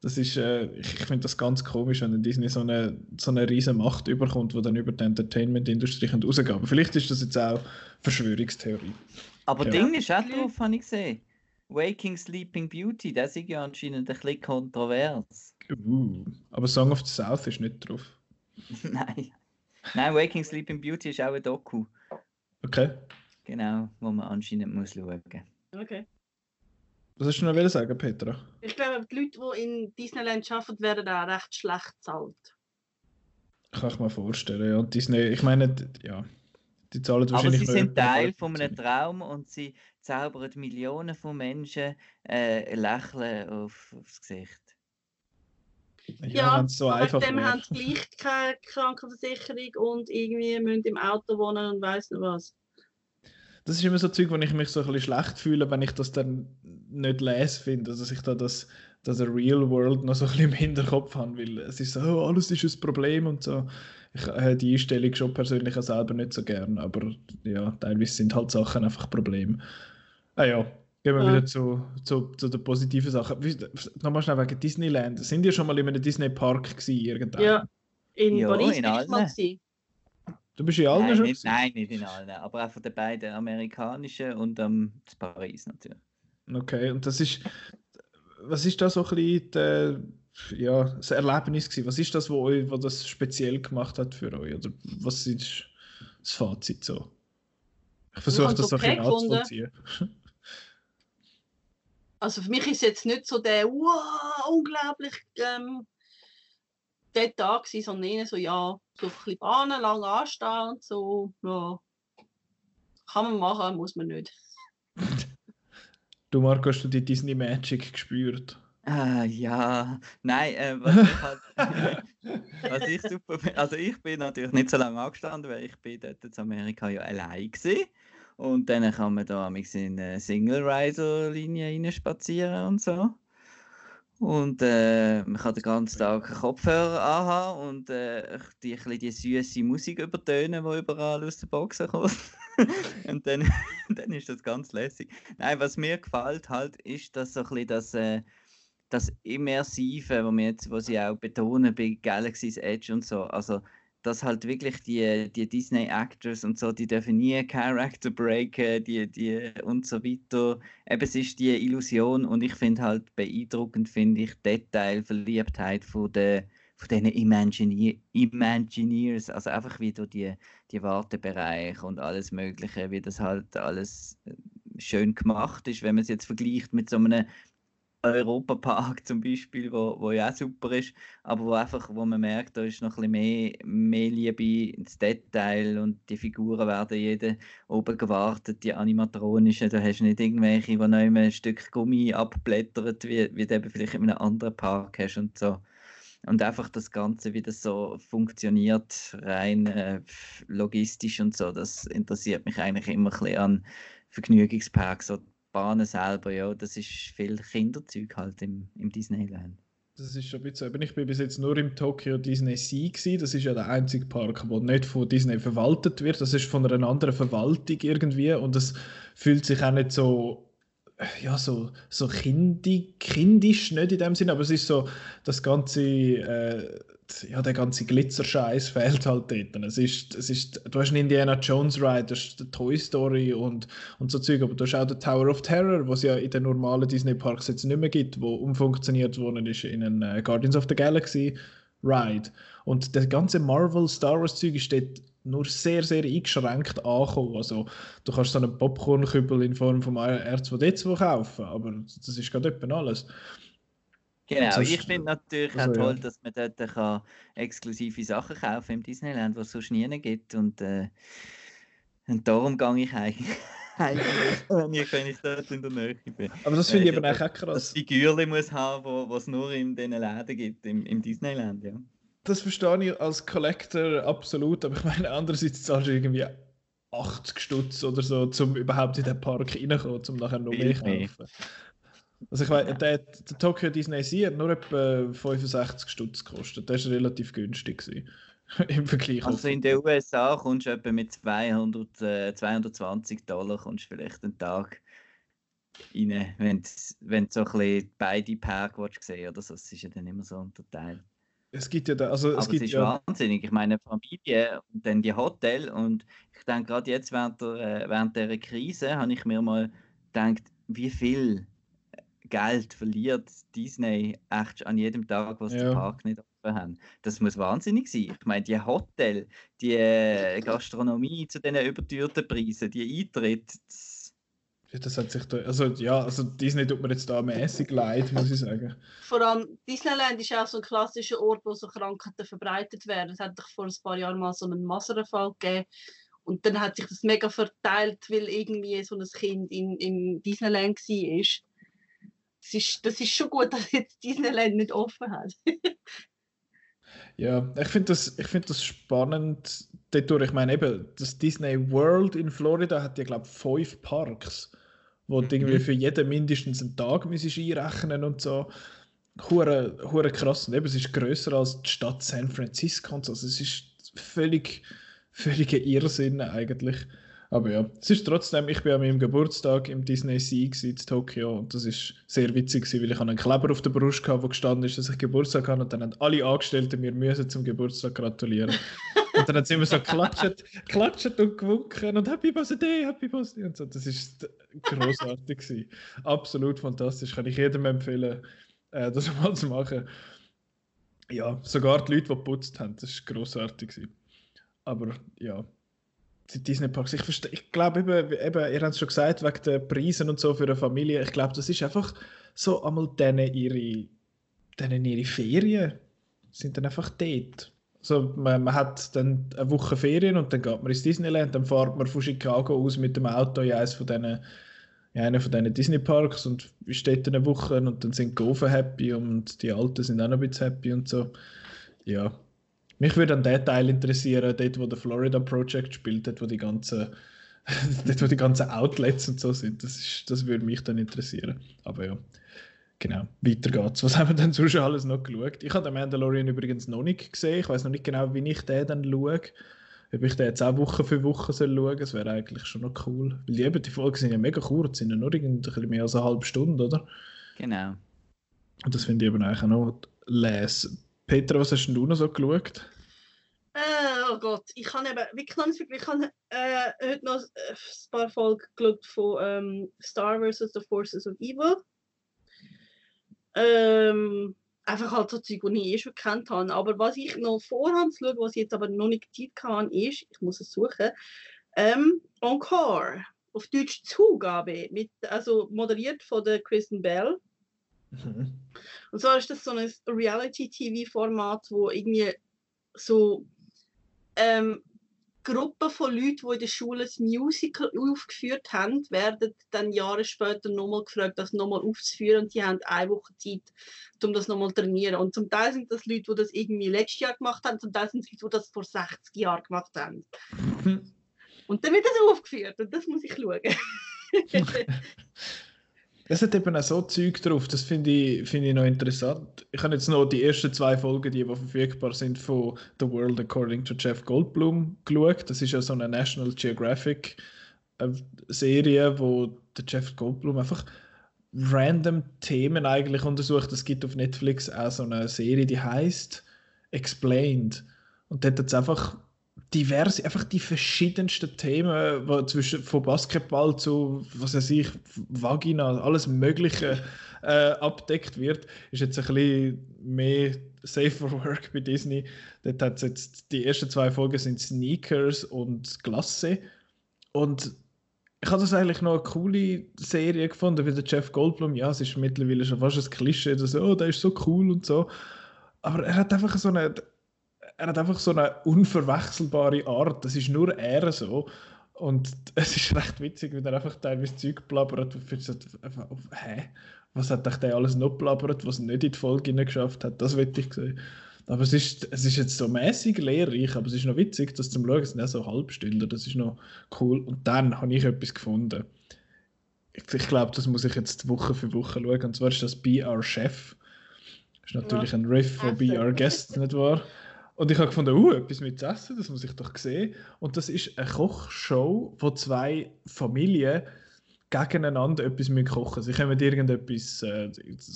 Das ist, äh, ich, ich finde das ganz komisch, wenn Disney so eine, so eine riesen Macht überkommt, die dann über die Entertainment-Industrie rausgehen kann. Aber vielleicht ist das jetzt auch Verschwörungstheorie. Aber Ja. Ding ist auch drauf, habe ich gesehen. Waking Sleeping Beauty, das ist ja anscheinend ein bisschen kontrovers. Uh, aber Song of the South ist nicht drauf. Nein. Nein, Waking Sleeping Beauty ist auch ein Doku. Okay. Genau, wo man anscheinend muss schauen. Okay. Was hast du noch wollen sagen, Petra? Ich glaube, die Leute, die in Disneyland arbeiten, werden auch recht schlecht bezahlt. Kann ich mir vorstellen. Ja. Und Disney, ich meine, ja, die zahlen Aber wahrscheinlich sie noch sind Teil von einem Traum und sie zaubern Millionen von Menschen äh, Lächeln auf, aufs Gesicht. Ja, es so aber einfach dem haben sie gleich keine Krankenversicherung und irgendwie müssen im Auto wohnen und weiss nicht was. Das ist immer so Zeug, wo ich mich so ein bisschen schlecht fühle, wenn ich das dann nicht lese finde. Also, dass ich da das, das Real World noch so ein bisschen im Hinterkopf habe, weil es ist so, oh, alles ist ein Problem und so. Ich habe die Einstellung schon persönlich auch selber nicht so gern, aber ja, teilweise sind halt Sachen einfach Probleme. Ah ja, gehen wir Ja. wieder zu, zu, zu den positiven Sachen. Nochmal schnell wegen Disneyland. Sind ihr schon mal in einem Disney Park gewesen, irgendwann? Ja, in Ja, Paris in bin ich mal allen. gewesen. Du bist in allen Nein schon nicht, nein, nicht in allen, aber auch von den beiden amerikanischen und ähm, Paris natürlich. Okay, und das ist. was ist da so ein bisschen der, ja, das Erlebnis gewesen? Was ist das, wo, euch, wo das speziell gemacht hat für euch? Oder was ist das Fazit so? Ich versuche das so ein nachzuvollziehen. Also für mich ist jetzt nicht so der wow, unglaublich ähm, der Tag gewesen, sondern eher so, ja, so ein bisschen Bahnen lang anstehen und so, ja. Kann man machen, muss man nicht. Du, Marco, hast du die Disney Magic gespürt? Ah, ja, nein, äh, was, ich halt, was ich super also ich bin natürlich nicht so lange angestanden, weil ich bin dort in Amerika ja allein gewesen. Und dann kann man da in eine Single-Rider-Linie spazieren und so. Und äh, man kann den ganzen Tag Kopfhörer anhaben und äh, die, die süße Musik übertönen, die überall aus den Boxen kommt. und dann, dann ist das ganz lässig. Nein, was mir gefällt halt, ist, dass so ein bisschen das, äh, das Immersive, wir jetzt, was sie auch betonen bei Galaxy's Edge und so, also dass halt wirklich die, die Disney-Actors und so, die dürfen nie Character breaken, die, die und so weiter. Eben, es ist die Illusion und ich finde halt beeindruckend, finde ich, Detailverliebtheit von den von diesen Imagine Imagineers, also einfach wieder die, die Wartebereiche und alles Mögliche, wie das halt alles äh, schön gemacht ist, wenn man es jetzt vergleicht mit so einem Europapark zum Beispiel, wo, wo ja auch super ist, aber wo einfach, wo man merkt, da ist noch ein bisschen mehr, mehr Liebe ins Detail und die Figuren werden jeden oben gewartet, die animatronischen, da hast du nicht irgendwelche, die noch ein Stück Gummi abblättert, wie, wie du eben vielleicht in einem anderen Park hast und so. Und einfach das Ganze, wie das so funktioniert, rein äh, logistisch und so, das interessiert mich eigentlich immer ein bisschen an Vergnügungsparks, so Bahnen selber, ja, das ist viel Kinderzeug halt im, im Disneyland. Das ist schon ein bisschen, ich bin bis jetzt nur im Tokyo Disney Sea gewesen. Das ist ja der einzige Park, der nicht von Disney verwaltet wird. Das ist von einer anderen Verwaltung irgendwie und das fühlt sich auch nicht so, ja, so, so kindig, kindisch, nicht in dem Sinn, aber es ist so, das ganze, äh, ja, der ganze Glitzerscheiß fehlt halt dort. Es ist, es ist, du hast einen Indiana Jones Ride, du hast Toy Story und, und so Zeug, aber du hast auch den Tower of Terror, was es ja in den normalen Disney Parks jetzt nicht mehr gibt, wo umfunktioniert worden ist in einen uh, Guardians of the Galaxy Ride. Und der ganze Marvel Star Wars Zeug ist dort nur sehr, sehr eingeschränkt angekommen. Also, du kannst so einen Popcornkübel in Form von R2D2 kaufen, aber das ist gerade etwa alles. Genau, ich finde natürlich also, auch toll, ja. dass man dort kann exklusive Sachen kaufen im Disneyland, was es sonst nie gibt. Und, äh, und darum gehe ich eigentlich. wenn, ich, wenn ich dort in der Nähe bin. Aber das finde ich aber auch krass. Das Figürli muss haben, wo es nur in diesen Läden gibt, im, im Disneyland, ja. Das verstehe ich als Collector absolut, aber ich meine, andererseits zahlst du irgendwie 80 Stutz oder so, um überhaupt in den Park reinzukommen, um nachher noch mehr kaufen. Also ich weiß, ja. der, der Tokyo Disney Sea hat nur etwa 65 Stutz gekostet. Das war relativ günstig im Vergleich. Also in den USA kommst du etwa mit 200, äh, 220 Dollar kommst vielleicht einen Tag rein, wenn du so ein bisschen beide Park sehen oder so. Das ist ja dann immer so unterteilt. Es gibt ja da, also es es ist ja... wahnsinnig. Ich meine, Familie und dann die Hotel und ich denke gerade jetzt während der, äh, während der Krise habe ich mir mal gedacht, wie viel Geld verliert Disney echt an jedem Tag, was ja. der Park nicht offen haben. Das muss wahnsinnig sein. Ich meine, die Hotel, die äh, Gastronomie zu diesen überteuerten Preisen, die Eintritt. Das hat sich da, also ja, also Disney tut mir jetzt da mäßig leid, muss ich sagen. Vor allem Disneyland ist auch so ein klassischer Ort, wo so Krankheiten verbreitet werden. Es hat doch vor ein paar Jahren mal so einen Masernfall gegeben. Und dann hat sich das mega verteilt, weil irgendwie so ein Kind in, in Disneyland war das ist, das ist schon gut, dass jetzt Disneyland nicht offen hat. ja, ich finde das, find das spannend. Dadurch, ich meine eben, das Disney World in Florida hat ja, glaube ich, fünf Parks, wo mhm. du irgendwie für jeden mindestens einen Tag müsstest einrechnen und so. Hure, hure krass. Und eben, es ist größer als die Stadt San Francisco und so. Also es ist völlig, völliger Irrsinn eigentlich. Aber ja, es ist trotzdem, ich bin an meinem Geburtstag im Disney Sea in Tokio und das ist sehr witzig, weil ich einen Kleber auf der Brust hatte, wo gestanden ist, dass ich Geburtstag habe und dann haben alle Angestellten mir müssen zum Geburtstag gratulieren. und dann sie immer so klatscht, klatscht und gewunken und Happy Birthday, Happy Birthday und so. Das großartig gewesen. Absolut fantastisch. Kann ich jedem empfehlen, äh, das mal zu machen. Ja, sogar die Leute, die geputzt haben, das war gewesen. Aber ja, die Disney Parks, ich, ich glaube eben, eben, ihr habt es schon gesagt, wegen den Preisen und so für eine Familie, ich glaube, das ist einfach so einmal denen ihre, denen ihre Ferien sind dann einfach dort. Also man, man, hat dann eine Woche Ferien und dann geht man ins Disneyland, dann fährt man von Chicago aus mit dem Auto in eines von diesen, in einen von diesen Disney Parks und dort eine Woche und dann sind die Gofen happy und die Alten sind auch noch ein bisschen happy und so. Ja, mich würde an der Teil interessieren, dort wo der Florida Project spielt, dort wo die ganzen, dort wo die ganzen Outlets und so sind. Das, ist, das würde mich dann interessieren. Aber ja, genau, weiter geht's. Was haben wir denn sonst alles noch geschaut? Ich habe den Mandalorian übrigens noch nicht gesehen. Ich weiß noch nicht genau, wie ich den dann schaue. Ob ich den jetzt auch Woche für Woche soll schauen soll, das wäre eigentlich schon noch cool. Weil die, eben, die Folgen sind ja mega kurz, sind ja nur ein bisschen mehr als eine halbe Stunde, oder? Genau. Und das finde ich eben eigentlich auch noch les Petra, was hast du noch so geschaut? Äh, oh Gott, ich habe eben wirklich noch nicht wirklich, ich habe äh, heute noch ein paar Folgen geschaut von ähm, Star vs. The Forces of Evil. Ähm, einfach halt so Zeug, die ich eh schon gekannt habe. Aber was ich noch vorhand schaue, was ich jetzt aber noch nicht Zeit kann, ist, ich muss es suchen, ähm, Encore, auf Deutsch Zugabe, mit, also moderiert von der Kristen Bell. Mhm. Und zwar ist das so ein Reality-TV-Format, wo irgendwie so ähm, Gruppen von Leuten, die in der Schule ein Musical aufgeführt haben, werden dann Jahre später nochmal gefragt, das nochmal aufzuführen und die haben eine Woche Zeit, um das nochmal zu trainieren. Und zum Teil sind das Leute, die das irgendwie letztes Jahr gemacht haben, zum Teil sind es Leute, die das vor 60 Jahren gemacht haben. Mhm. Und dann wird das aufgeführt und das muss ich schauen. Es hat eben auch so Zeug drauf, das finde ich, find ich noch interessant. Ich habe jetzt noch die ersten zwei Folgen, die, die verfügbar sind, von The World According to Jeff Goldblum geschaut. Das ist ja so eine National Geographic äh, Serie, wo der Jeff Goldblum einfach random Themen eigentlich untersucht. Es gibt auf Netflix auch so eine Serie, die heißt Explained. Und dort hat es einfach diverse, einfach die verschiedensten Themen, wo zwischen von Basketball zu, was weiß ich, Vagina, alles Mögliche äh, abdeckt wird, ist jetzt ein bisschen mehr Safe for Work bei Disney. Dort hat jetzt die ersten zwei Folgen sind Sneakers und Glasse und ich habe das eigentlich noch eine coole Serie gefunden, wie der Jeff Goldblum. Ja, es ist mittlerweile schon fast ein Klischee, dass oh, der ist so cool und so. Aber er hat einfach so eine er hat einfach so eine unverwechselbare Art. Das ist nur er so. Und es ist recht witzig, wie er einfach teilweise Zeug blabbert. Und so, hä? Was hat der alles noch blabbert, was nicht in die Folge geschafft hat? Das will ich sehen. Aber es ist, es ist jetzt so mäßig lehrreich, aber es ist noch witzig, das zum Schauen. Es sind ja so Halbstunden, das ist noch cool. Und dann habe ich etwas gefunden. Ich, ich glaube, das muss ich jetzt Woche für Woche schauen. Und zwar ist das Our Chef. Das ist natürlich ein Riff von Our Guest, nicht wahr? Und ich habe gefunden, uh, etwas mit Essen, das muss ich doch sehen. Und das ist eine Kochshow, wo zwei Familien gegeneinander etwas mit kochen. Sie kommen irgendetwas, äh,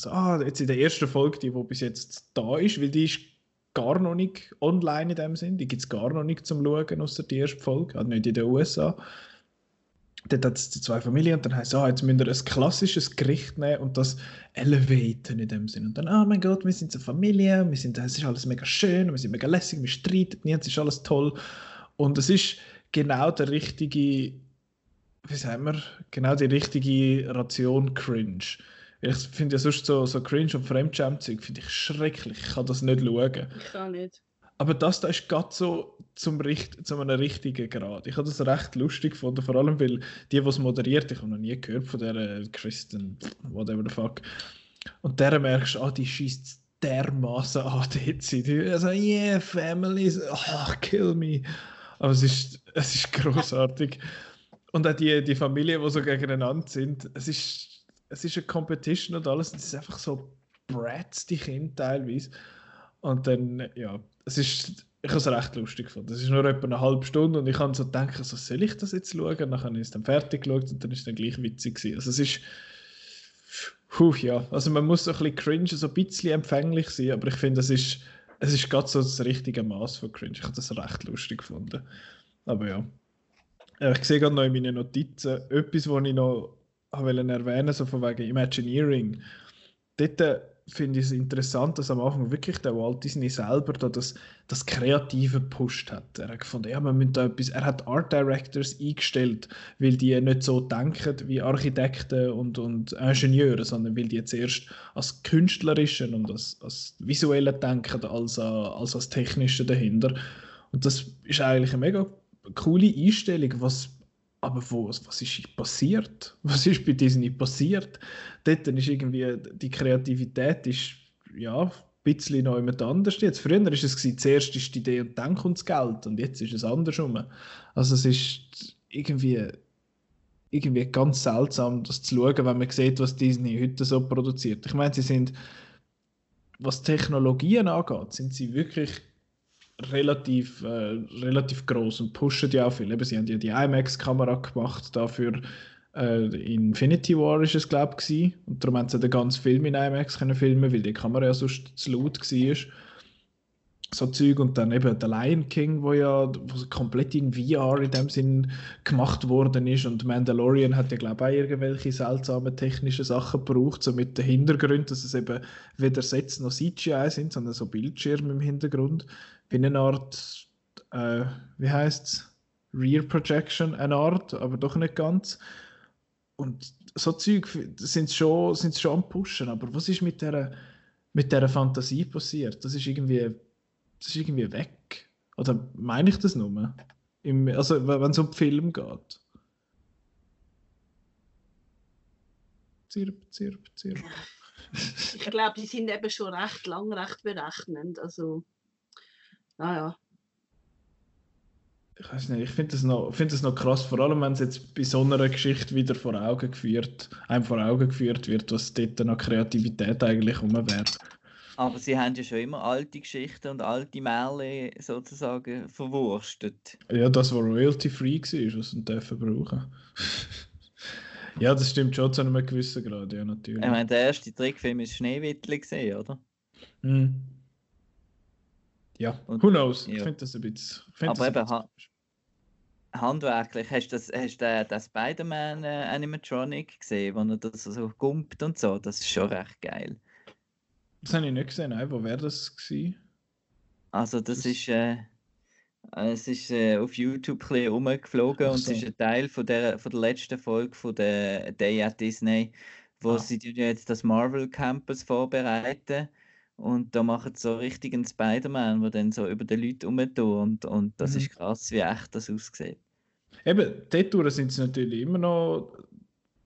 ah, jetzt in der ersten Folge, die wo bis jetzt da ist, weil die ist gar noch nicht online in dem Sinn, die gibt es gar noch nicht zum Schauen, außer die erste Folge, also nicht in den USA dort hat es die zwei Familien und dann heißt es, ah, jetzt müsst ihr ein klassisches Gericht nehmen und das elevaten in dem Sinn. Und dann, oh mein Gott, wir sind so Familie, wir sind, es ist alles mega schön, wir sind mega lässig, wir streiten nie, es ist alles toll. Und es ist genau der richtige, wie sagen wir, genau die richtige Ration Cringe. Ich finde ja sonst so, so Cringe und Fremdschämzeug finde ich schrecklich. Ich kann das nicht schauen. Ich kann nicht. Aber das da ist gerade so zum, Richt zu einem richtigen Grad. Ich habe das recht lustig gefunden, vor allem weil die, die es moderiert, ich habe noch nie gehört von der Kristen, whatever the fuck. Und der merkst du, ah, die schießt dermaßen an dort. Also, yeah, families, oh, kill me. Aber es ist, es ist großartig. Und auch die, die Familien, die so gegeneinander sind, es ist, es ist eine Competition und alles. Es ist einfach so Brats, die Kinder teilweise. Und dann, ja, es ist, ich habe es recht lustig gefunden. Es ist nur etwa eine halbe Stunde und ich habe so gedacht, so, soll ich das jetzt schauen? Dann habe ich es dann fertig geschaut und dann ist es dann gleich witzig gewesen. Also es ist, puh, ja, also man muss so ein bisschen cringe, so ein bisschen empfänglich sein, aber ich finde, es ist es ist gerade so das richtige Maß von Cringe. Ich habe das recht lustig gefunden. Aber ja. Äh, ich sehe gerade noch in meinen Notizen etwas, was ich noch erwähnen wollte, so von wegen Imagineering. Dort äh, finde ich es interessant, dass am Anfang wirklich der Walt Disney selber da das, das Kreative gepusht hat. Er hat gefunden, ja, man da etwas, er hat Art Directors eingestellt, weil die nicht so denken wie Architekten und, und Ingenieure, sondern weil die zuerst als Künstlerischen und als, als Visuelle denken, als, als als Technische dahinter. Und das ist eigentlich eine mega coole Einstellung, was aber was, was ist passiert? Was ist bei Disney passiert? Dort ist irgendwie die Kreativität ist, ja, ein bisschen noch jemand anders jetzt. Früher war es zuerst ist die Idee und dann kommt das Geld und jetzt ist es andersrum. Also es ist irgendwie, irgendwie ganz seltsam, das zu schauen, wenn man sieht, was Disney heute so produziert. Ich meine, sie sind, was Technologien angeht, sind sie wirklich relativ, äh, relativ groß und pushen ja auch viel. Sie haben ja die IMAX-Kamera gemacht, dafür. Äh, Infinity War ist es, glaube ich, und darum haben sie den ganzen Film in IMAX können filmen, weil die Kamera ja sonst zu laut war. So Zeug. Und dann eben der Lion King, wo ja wo komplett in VR in dem Sinn gemacht worden ist. Und Mandalorian hat ja glaube ich auch irgendwelche seltsamen technischen Sachen gebraucht, so mit dem Hintergrund, dass es eben weder Sätze noch CGI sind, sondern so Bildschirme im Hintergrund wie eine Art, äh, wie heißt es, Rear Projection, eine Art, aber doch nicht ganz. Und so Zeug sind schon, sind schon am Pushen, aber was ist mit der, mit der Fantasie passiert? Das ist irgendwie, das ist irgendwie weg. Oder meine ich das nur? Im, also wenn es um Film geht. Zirp, zirp, zirp. Ich glaube, sie sind eben schon recht lang recht berechnend. Also Ah ja. Ich weiß nicht, ich finde das, noch, find das noch krass, vor allem wenn es jetzt bei so einer Geschichte wieder vor Augen geführt, einem vor Augen geführt wird, was dort noch Kreativität eigentlich rum wäre. Aber sie haben ja schon immer alte Geschichten und alte Märchen sozusagen verwurstet. Ja, das war royalty-free war, was sie dürfen brauchen. ja, das stimmt schon zu einem gewissen Grad, ja, natürlich. Ich meine, der erste Trickfilm ist Schneewittli gesehen, oder? Mhm. Ja, who knows? Ja. Ich finde das ein bisschen. Aber eben, ha handwerklich, hast du das, hast du das Spider-Man äh, Animatronic gesehen, wo er das so gumpt und so? Das ist schon recht geil. Das habe ich nicht gesehen, nein. Wo wäre das gewesen? Also, das, das ist. Äh, es ist äh, auf YouTube ein bisschen rumgeflogen so. und es ist ein Teil von der, von der letzten Folge von der Day at Disney, wo ah. sie jetzt das Marvel Campus vorbereiten. Und da machen sie so richtig einen Spider-Man, der dann so über die Leute rumtut. Und, und das mhm. ist krass, wie echt das aussieht. Eben, dort sind sie natürlich immer noch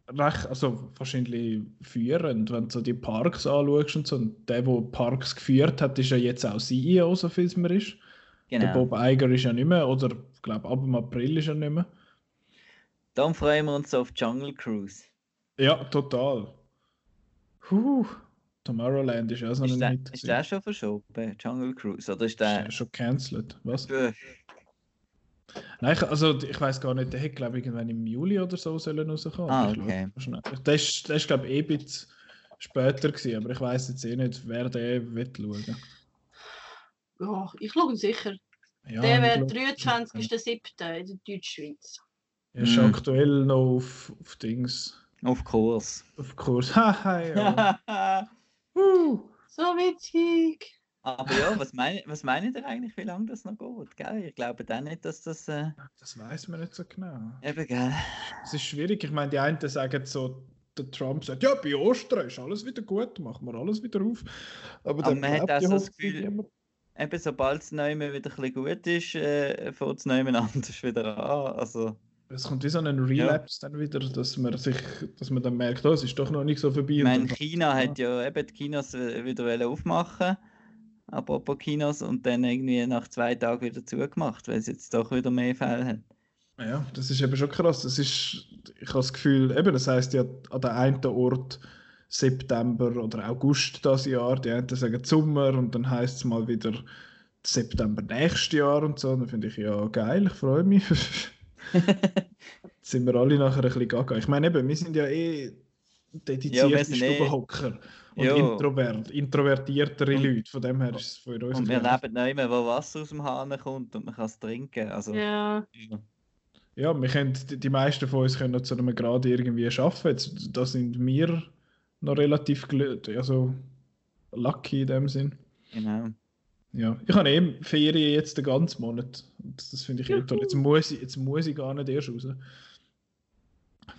recht, also wahrscheinlich führend, wenn du so die Parks anschaust und so. Und der, der Parks geführt hat, ist ja jetzt auch CEO, so viel es mir ist. Genau. Der Bob Iger ist ja nicht mehr, oder ich glaube, ab dem April ist er nicht mehr. Dann freuen wir uns auf Jungle Cruise. Ja, total. Puh. Tomorrowland ist auch so ist der, Ist der schon verschoben, Jungle Cruise? Oder ist der... Ist der schon cancelled? Was? Nein, ich, also ich weiß gar nicht, der hätte glaube ich irgendwann im Juli oder so sollen rauskommen. Ah, okay. Der ist, der ist glaube ich eh ein bisschen später gewesen, aber ich weiß jetzt eh nicht, wer der wird schauen. Ja, ich schaue sicher. Ja, der wäre 23.07. in der Deutschschweiz. Er ist hm. aktuell noch auf, auf Dings. Auf Kurs. Auf Kurs, haha, ja. so witzig. Aber ja, was, mein, was meint ihr eigentlich, wie lange das noch geht? Gell? Ich glaube dann nicht, dass das. Äh... Das weiß man nicht so genau. Eben, gell. Es ist schwierig. Ich meine, die einen sagen so, der Trump sagt, ja, bei Ostern ist alles wieder gut, machen wir alles wieder auf. Aber, Aber man hat auch so das Gefühl, eben sobald es neu wieder ein bisschen gut ist, äh, fängt es neu anders wieder an. Also, es kommt wie so ein Relapse ja. dann wieder, dass man sich, dass man dann merkt, oh, es ist doch noch nicht so vorbei. Ich meine, China hat ja eben die Kinos wieder aufmachen, apropos Kinos, und dann irgendwie nach zwei Tagen wieder zugemacht, weil es jetzt doch wieder mehr Fälle hat. Ja, das ist eben schon krass. Das ist, ich habe das Gefühl, eben, das heißt ja an der einen Ort September oder August das Jahr, die einen sagen Sommer und dann heißt es mal wieder September nächstes Jahr und so. Dann finde ich ja geil, ich freue mich. sind wir alle nachher ein bisschen gaga. Ich meine, eben, wir sind ja eh dedizierte sind eh- Stubenhocker und Ja. Introvert, introvertiertere Und- Leute. Von dem her ist es für uns. Und wir leben nicht mehr, wo Wasser aus dem Hahn kommt und man kann es trinken. Also, Ja. ja. Ja, wir können, die, die meisten von uns können noch zu einem Grad irgendwie arbeiten. Jetzt, da sind wir noch relativ also lucky in dem Sinn. genau. Ja, ich habe eh Ferien jetzt den ganzen Monat. Das, das finde ich eh toll. Jetzt Juhu. muss, ich, jetzt muss ich gar nicht erst raus.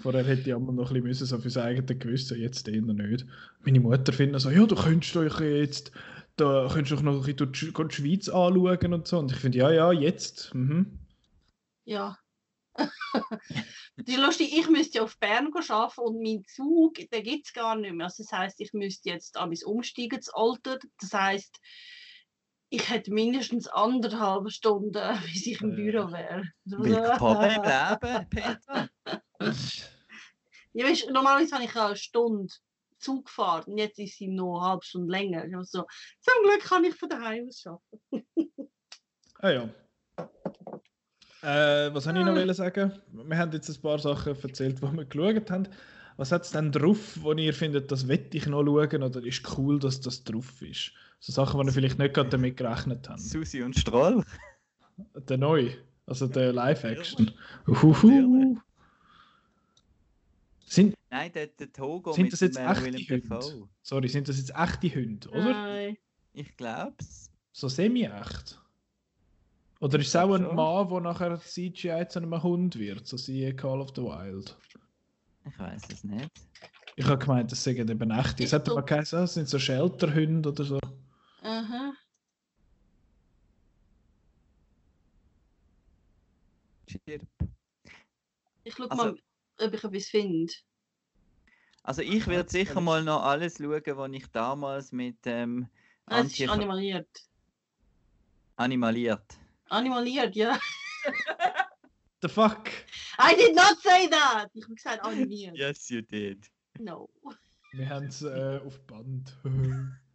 Vorher hätte ich aber noch ein bisschen müssen, so fürs eigene Gewissen, jetzt eher nicht. Meine Mutter findet so, ja, du könntest doch jetzt, da könntest du noch ein bisschen die Sch- die Schweiz anschauen und so. Und ich finde, ja, ja, jetzt. Mhm. Ja. Die lustig, ich müsste ja auf Bern arbeiten und mein Zug, den gibt es gar nicht mehr. Also das heisst, ich müsste jetzt an mein umsteigen zu Alter. Das heisst, ich hätte mindestens anderthalb Stunden, bis ich im Äh. Büro wäre. Willkommen im Leben, Petra. Ja, weißt, normalerweise habe ich eine Stunde Zug gefahren und jetzt ist sie noch eine halbe Stunde länger. Ich so, zum Glück kann ich von daheim aus arbeiten. Ah ja. Äh, was soll ich noch Ah. wollen sagen? Wir haben jetzt ein paar Sachen erzählt, die wir geschaut haben. Was hat es denn drauf, wo ihr findet, das wette ich noch schauen oder ist cool, dass das drauf ist? So Sachen, die ihr vielleicht nicht gerade damit gerechnet habt. Susi und Stroll. Der neu, also der Live-Action. Uhuhu. Sind, Nein, der, der Togo sind mit das jetzt dem, echte Willem Hunde? Sorry, sind das jetzt echte Hunde, oder? Nein. Ich glaub's. So semi-echt? Oder ist es auch ein schon. Mann, der nachher CGI zu einem Hund wird, so siehe Call of the Wild? Ich weiß es nicht. Ich habe gemeint, das sind eben echte. Es Ich hat mal geheißen, das sind so Shelterhunde oder so. Aha. Chirp. Ich schaue Also- mal, ob ich etwas finde. Also ich werde sicher mal noch alles schauen, was ich damals mit ähm, Ah, es ist animaliert. animaliert. Animaliert, ja. The fuck? I did not say that! Ich habe gesagt animiert. Yes, you did. No. Wir haben es äh, auf Band.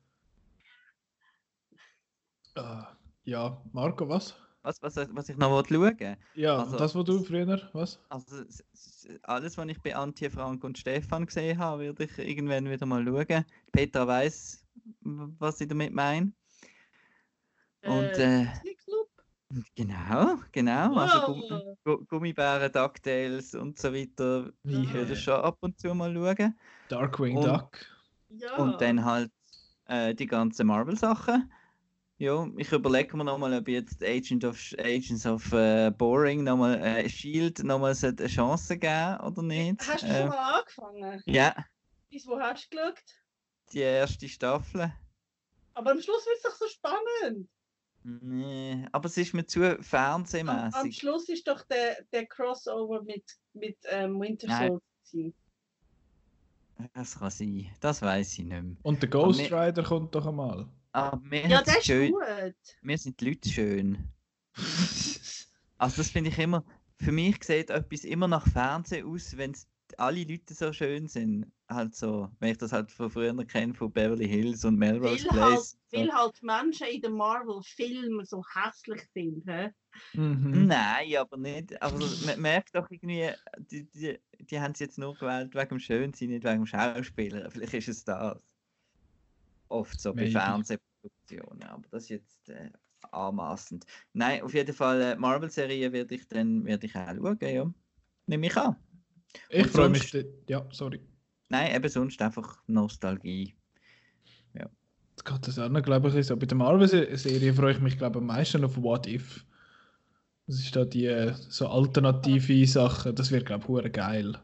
ah, ja, Marco, was? Was, was, was ich noch wollte schauen Ja, Also- das, was du früher, was? Also alles, was ich bei Antje, Frank und Stefan gesehen habe, werde ich irgendwann wieder mal schauen. Petra weiß, was ich damit meine. Und äh, Netflix-Loop? genau, genau. Also Wow. Gum Gu- Gummibären, DuckTales und so weiter Wie Ja. würde äh, ich schon ab und zu mal schauen. Darkwing Und- Duck. Ja. Und dann halt äh, die ganzen Marvel-Sachen. Ja, ich überlege mir nochmal, ob jetzt Agent of, Agents of äh, Boring nochmal äh, Shield nochmal eine Chance geben oder nicht. Hast du Äh, schon mal angefangen? ja, Bis wo hast du geschaut? die erste Staffel. Aber am Schluss wird es doch so spannend. Nee, aber es ist mir zu Am, am fernsehmäßig. Schluss ist doch der, der Crossover mit, mit ähm, Winter. Soldier. Das kann sein, das weiß ich nicht mehr. Und der Ghost Rider kommt doch einmal. Aber mir, Ja, der ist schön, gut. mir sind die Leute schön. Also das finde ich immer, für mich sieht etwas immer nach Fernsehen aus, wenn alle Leute so schön sind. Halt so, wenn ich das halt von früher kenne, von Beverly Hills und Melrose Weil halt, Place. so. weil halt Menschen in den Marvel-Filmen so hässlich sind. Hä? Mhm. Nein, aber nicht. Aber so, man merkt doch irgendwie, die, die, die haben es jetzt nur gewählt wegen dem Schönsein, nicht wegen dem Schauspieler. Vielleicht ist es das. Oft so bei Maybe. Fernsehproduktionen, aber das ist jetzt äh, anmaßend. Nein, auf jeden Fall, äh, Marvel-Serie werde ich dann werde ich auch schauen, ja. Nehme ich an. Ich freue mich. Ja, sorry. Nein, eben sonst einfach Nostalgie. Jetzt geht das auch noch, glaube ich, so. Bei der Marvel-Serie freue ich mich, glaube ich, am meisten auf What If. Das ist da die äh, so alternative Sachen. Das wird, glaube ich, geil.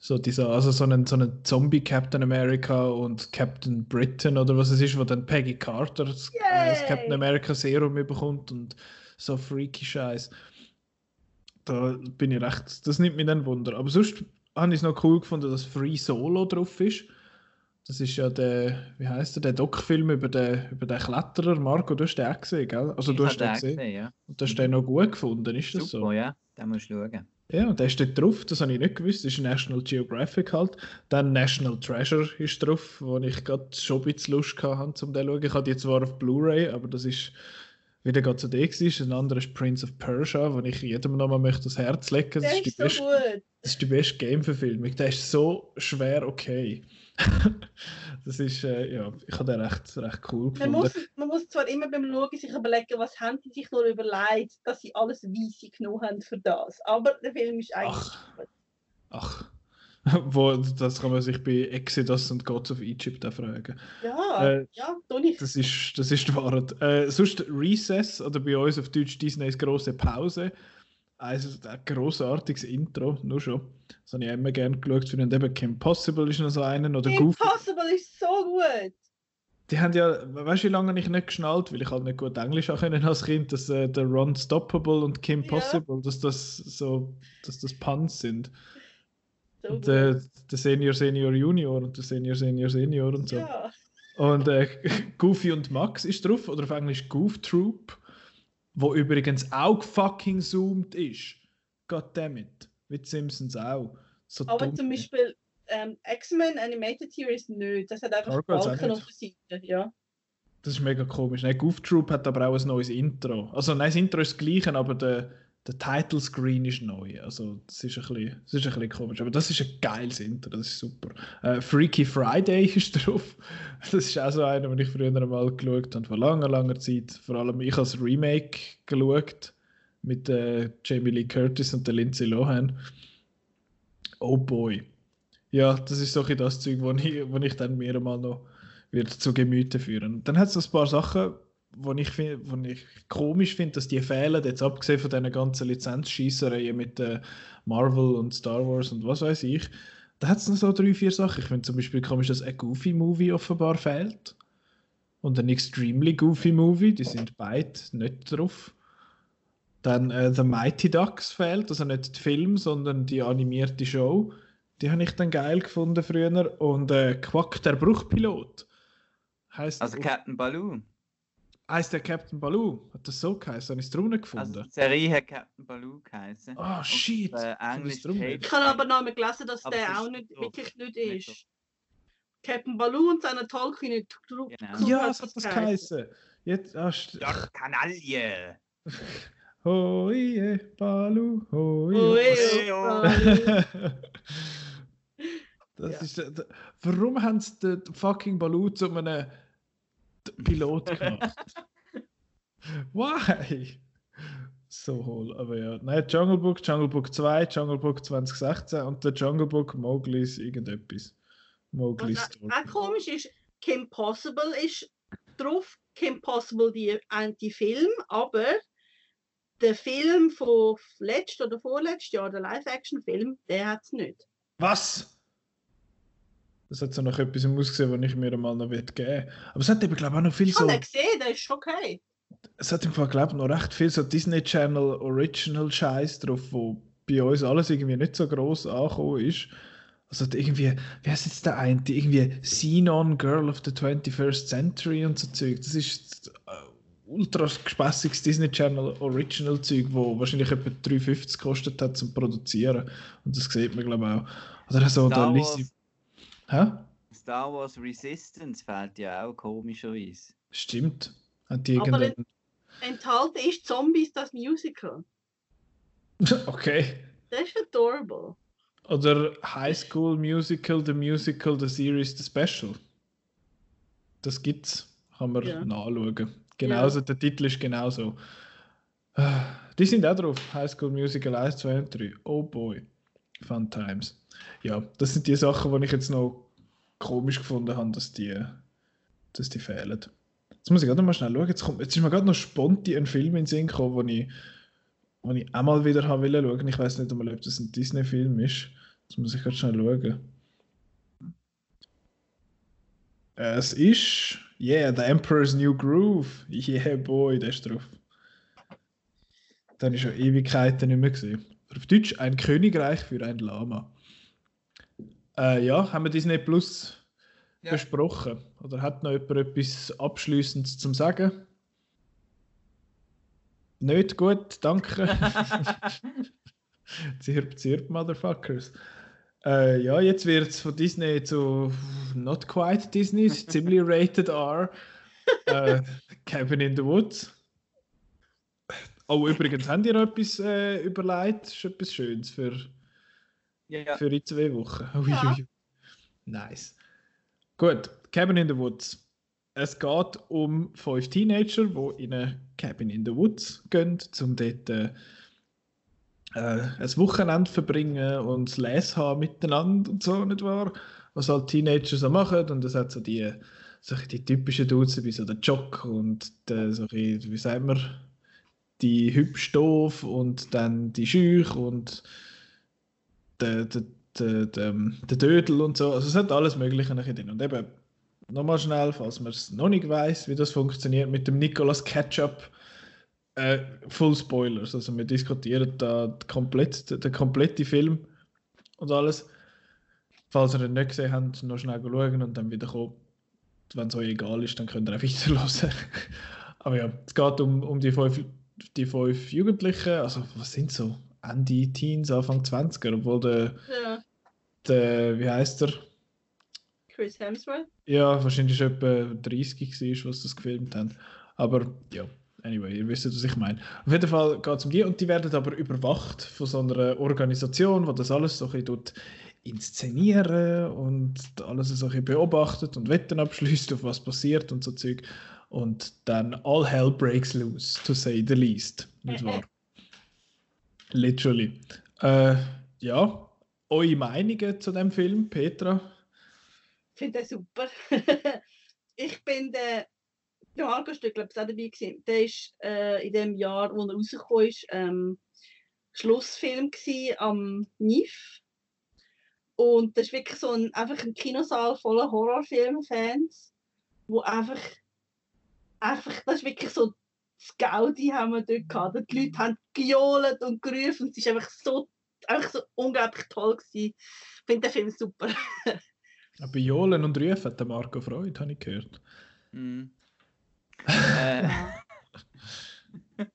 So dieser, also so einen, so einen Zombie Captain America und Captain Britain oder was es ist, wo dann Peggy Carter das, äh, das! Captain America Serum bekommt und so freaky Scheiß. Da bin ich recht, das nimmt mich dann Wunder. Aber sonst habe ich es noch cool gefunden, dass Free Solo drauf ist. Das ist ja der, wie heißt der, der Doc-Film über den, über den Kletterer. Marco, du hast den auch gesehen, gell? Also du Ich hast habe den gesehen. ja. Und du hast den noch gut gefunden, ist das Super, so? ja. Den musst du schauen. Ja, und der steht drauf, das habe ich nicht gewusst. Das ist National Geographic halt. Dann National Treasure ist drauf, wo ich gerade schon ein bisschen Lust hatte, um den zu schauen. Ich hatte die zwar auf Blu-ray, aber das ist wie der gerade zu dir war. Ein anderer ist Prince of Persia, wo ich jedem nochmal möchte das Herz lecken. Das Der ist die ist so beste, gut. das ist die beste Game-Verfilmung. Der ist so schwer okay. das ist, äh, ja, ich habe den recht, recht cool Man gefunden. muss, man muss zwar immer beim Schauen sich überlegen, was haben sie sich nur überlegt, dass sie alles weise genommen haben für das. Aber der Film ist eigentlich Ach. gut. Ach, wo, das kann man sich bei Exodus und Gods of Egypt auch fragen. Ja, Äh, ja, ich. Das ist, das ist die Wahrheit. Äh, sonst Recess oder bei uns auf Deutsch Disneys große Pause. Also ein großartiges Intro, nur schon. Das habe ich immer gerne geschaut. Für eben Kim Possible ist noch so einen oder Goofy. Impossible ist so gut. Die haben ja, weißt du, wie lange ich nicht geschnallt, weil ich halt nicht gut Englisch auch können als Kind, dass äh, der Ron Stoppable und Kim Ja. Possible, dass das so, dass das Puns sind. So Und der, der Senior Senior Junior und der Senior Senior Senior und so. Ja, Und äh, Goofy und Max ist drauf, oder auf Englisch Goof Troop, wo übrigens auch fucking zoomed ist. Goddammit. Wie die Simpsons auch. So aber dumm. zum Beispiel ähm, X-Men Animated Series nicht. Das hat einfach Balken auf der Seite. Ja. Das ist mega komisch. Nein, Goof Troop hat aber auch ein neues Intro. Also nein, das Intro ist das gleiche, aber der, der Title Screen ist neu. Also das ist, ein bisschen, das ist ein bisschen komisch. Aber das ist ein geiles Intro, das ist super. Äh, Freaky Friday ist drauf. Das ist auch so einer, den ich früher mal geschaut habe, vor langer, langer Zeit. Vor allem ich als Remake geschaut mit äh, Jamie Lee Curtis und der Lindsay Lohan. Oh boy. Ja, das ist so ein das Zeug, wo ich, wo ich dann mir mal noch wird zu Gemüte führen. Und dann hat es ein paar Sachen, wo ich, wo ich komisch finde, dass die fehlen, jetzt abgesehen von diesen ganzen Lizenzschießereien mit äh, Marvel und Star Wars und was weiß ich. Da hat es noch so drei, vier Sachen. Ich finde zum Beispiel komisch, dass ein Goofy-Movie offenbar fehlt. Und ein Extremely Goofy-Movie, die sind beide nicht drauf. Dann äh, The Mighty Ducks fehlt, also nicht der Film, sondern die animierte Show. Die habe ich dann geil gefunden früher. Und äh, Quack der Bruchpilot. Heißt, Also Captain Baloo. Heißt der Captain Baloo? Hat das so geheißen? Habe ich es drunter Also gefunden? die Serie hat Captain Baloo geheißen. Ah, shit! äh, Hab Englisch Ich habe aber noch mal gelesen, dass Aber der auch nicht, wirklich nicht Nicht ist. Captain Baloo und seine tollkühne Crew. Genau. Ja, es hat das geheißen. Jetzt, ah, Ja, Kanaille! Hoie, Baloo, hoie. Oh, ey, oh, oh. Das Ja. ist, der- der- warum haben sie den fucking Baloo zu einem Pilot gemacht? Why? So hohl, aber ja. Nein, Jungle Book, Jungle Book 2, Jungle Book 2016 und der Jungle Book Mowgli's irgendetwas. Mowgli's Was Story. auch komisch ist, Kim Possible ist drauf. Kim Possible die Anti-Film, aber der Film von letzt oder vorletzt Jahr, der Live-Action-Film, der hat es nicht. Was? Das hat so nach etwas ausgesehen, was ich mir mal noch geben will. Aber es hat eben, glaube ich, auch noch viel Ich so. habe den gesehen, der ist okay. Es hat im Fall, glaube ich, noch recht viel so Disney Channel Original Scheiß drauf, wo bei uns alles irgendwie nicht so groß angekommen ist. Also hat irgendwie, wie heißt jetzt der eine? Die Irgendwie Xenon Girl of the 21st Century und so Zeug. Das ist äh, ultra gespässiges Disney Channel Original Zeug, wo wahrscheinlich etwa 3,50 gekostet hat zum Produzieren. Und das sieht man, glaube ich, auch. Oder so Star der Lizzie. Hä? Star Wars Resistance fehlt ja auch komischerweise. Stimmt. Hat die Aber irgendeinen. Enthalten ist Zombies das Musical. Okay. Das ist adorable. Oder High School Musical, The Musical, The Series, The Special. Das gibt's. Kann man Ja. nachschauen. Genauso, der Titel ist genauso. Ah, Die sind auch drauf. High School Musical 1, 2 und 3. Oh boy. Fun Times. Ja, das sind die Sachen, die ich jetzt noch komisch gefunden habe, dass die, dass die fehlen. Jetzt muss ich gerade mal schnell schauen. Jetzt, kommt, jetzt ist mir gerade noch spontan ein Film in den Sinn gekommen, wo ich, wo ich auch mal wieder haben wollte schauen. Ich weiß nicht einmal, ob das ein Disney-Film ist. Jetzt muss ich gerade schnell schauen. Es ist, yeah, The Emperor's New Groove. Yeah, boy, der ist drauf. Den habe schon Ewigkeiten nicht mehr gesehen. Auf Deutsch ein Königreich für ein Lama. Äh, ja, haben wir Disney Plus Ja. besprochen? Oder hat noch jemand etwas Abschließendes zum Sagen? Nicht gut, danke. zirp, zirp, Motherfuckers. Äh, ja, jetzt wird es von Disney zu Not Quite Disney, ziemlich rated R. Äh, Cabin in the Woods. Oh, übrigens, habt ihr noch etwas äh, überlegt? Das ist etwas Schönes für, Ja, für die zwei Wochen. Ui, Ja. ui. Nice. Gut, Cabin in the Woods. Es geht um fünf Teenager, die in eine Cabin in the Woods gehen, um dort äh, äh, ein Wochenende verbringen und das Lesen haben miteinander und so, nicht wahr? Was halt Teenager so machen. Und es hat so die, so die typischen Dudes, wie so der Jock und der, so wie sagen wir, die hübsch doof und dann die Schüch und der, der, der, der, der Dödel und so. Also es hat alles Mögliche drin. Und eben, nochmal schnell, falls man es noch nicht weiß, wie das funktioniert, mit dem Nicolas Ketchup. Äh, Full Spoilers. Also wir diskutieren da komplett, den, kompletten Film und alles. Falls ihr ihn nicht gesehen habt, noch schnell schauen und dann wieder kommen. Wenn es euch egal ist, dann könnt ihr auch weiterhören. Aber ja, es geht um, um die, fünf, die fünf Jugendlichen, also was sind so? Ende Teens, Anfang 20er, obwohl der, Ja. der wie heißt der? Chris Hemsworth. Ja, wahrscheinlich schon etwa 30 war, was das gefilmt haben. Aber ja, anyway, ihr wisst, was ich meine. Auf jeden Fall geht es um die und die werden aber überwacht von so einer Organisation, die das alles so ein bisschen tut inszenieren und alles so ein bisschen beobachtet und Wetten abschließt, auf was passiert und so Zeug. Und dann all hell breaks loose, to say the least. Nicht wahr? Literally. Äh, ja, eure Meinungen zu dem Film, Petra? Ich finde den super. ich bin der, der Marco Stück, glaube ich, auch dabei gewesen. Der ist äh, in dem Jahr, wo er rausgekommen ist, ähm, Schlussfilm gewesen am NIF. Und das ist wirklich so ein, einfach ein Kinosaal voller Horrorfilm-Fans, wo einfach, einfach, das ist wirklich so das Gaudi haben wir dort gehabt. Die Leute haben gejohlt und gerufen und es ist einfach so, einfach so unglaublich toll gewesen. Ich finde den Film super. Bei Jolen und Rufen hat der Marco Freude, habe ich gehört. Mhm. äh,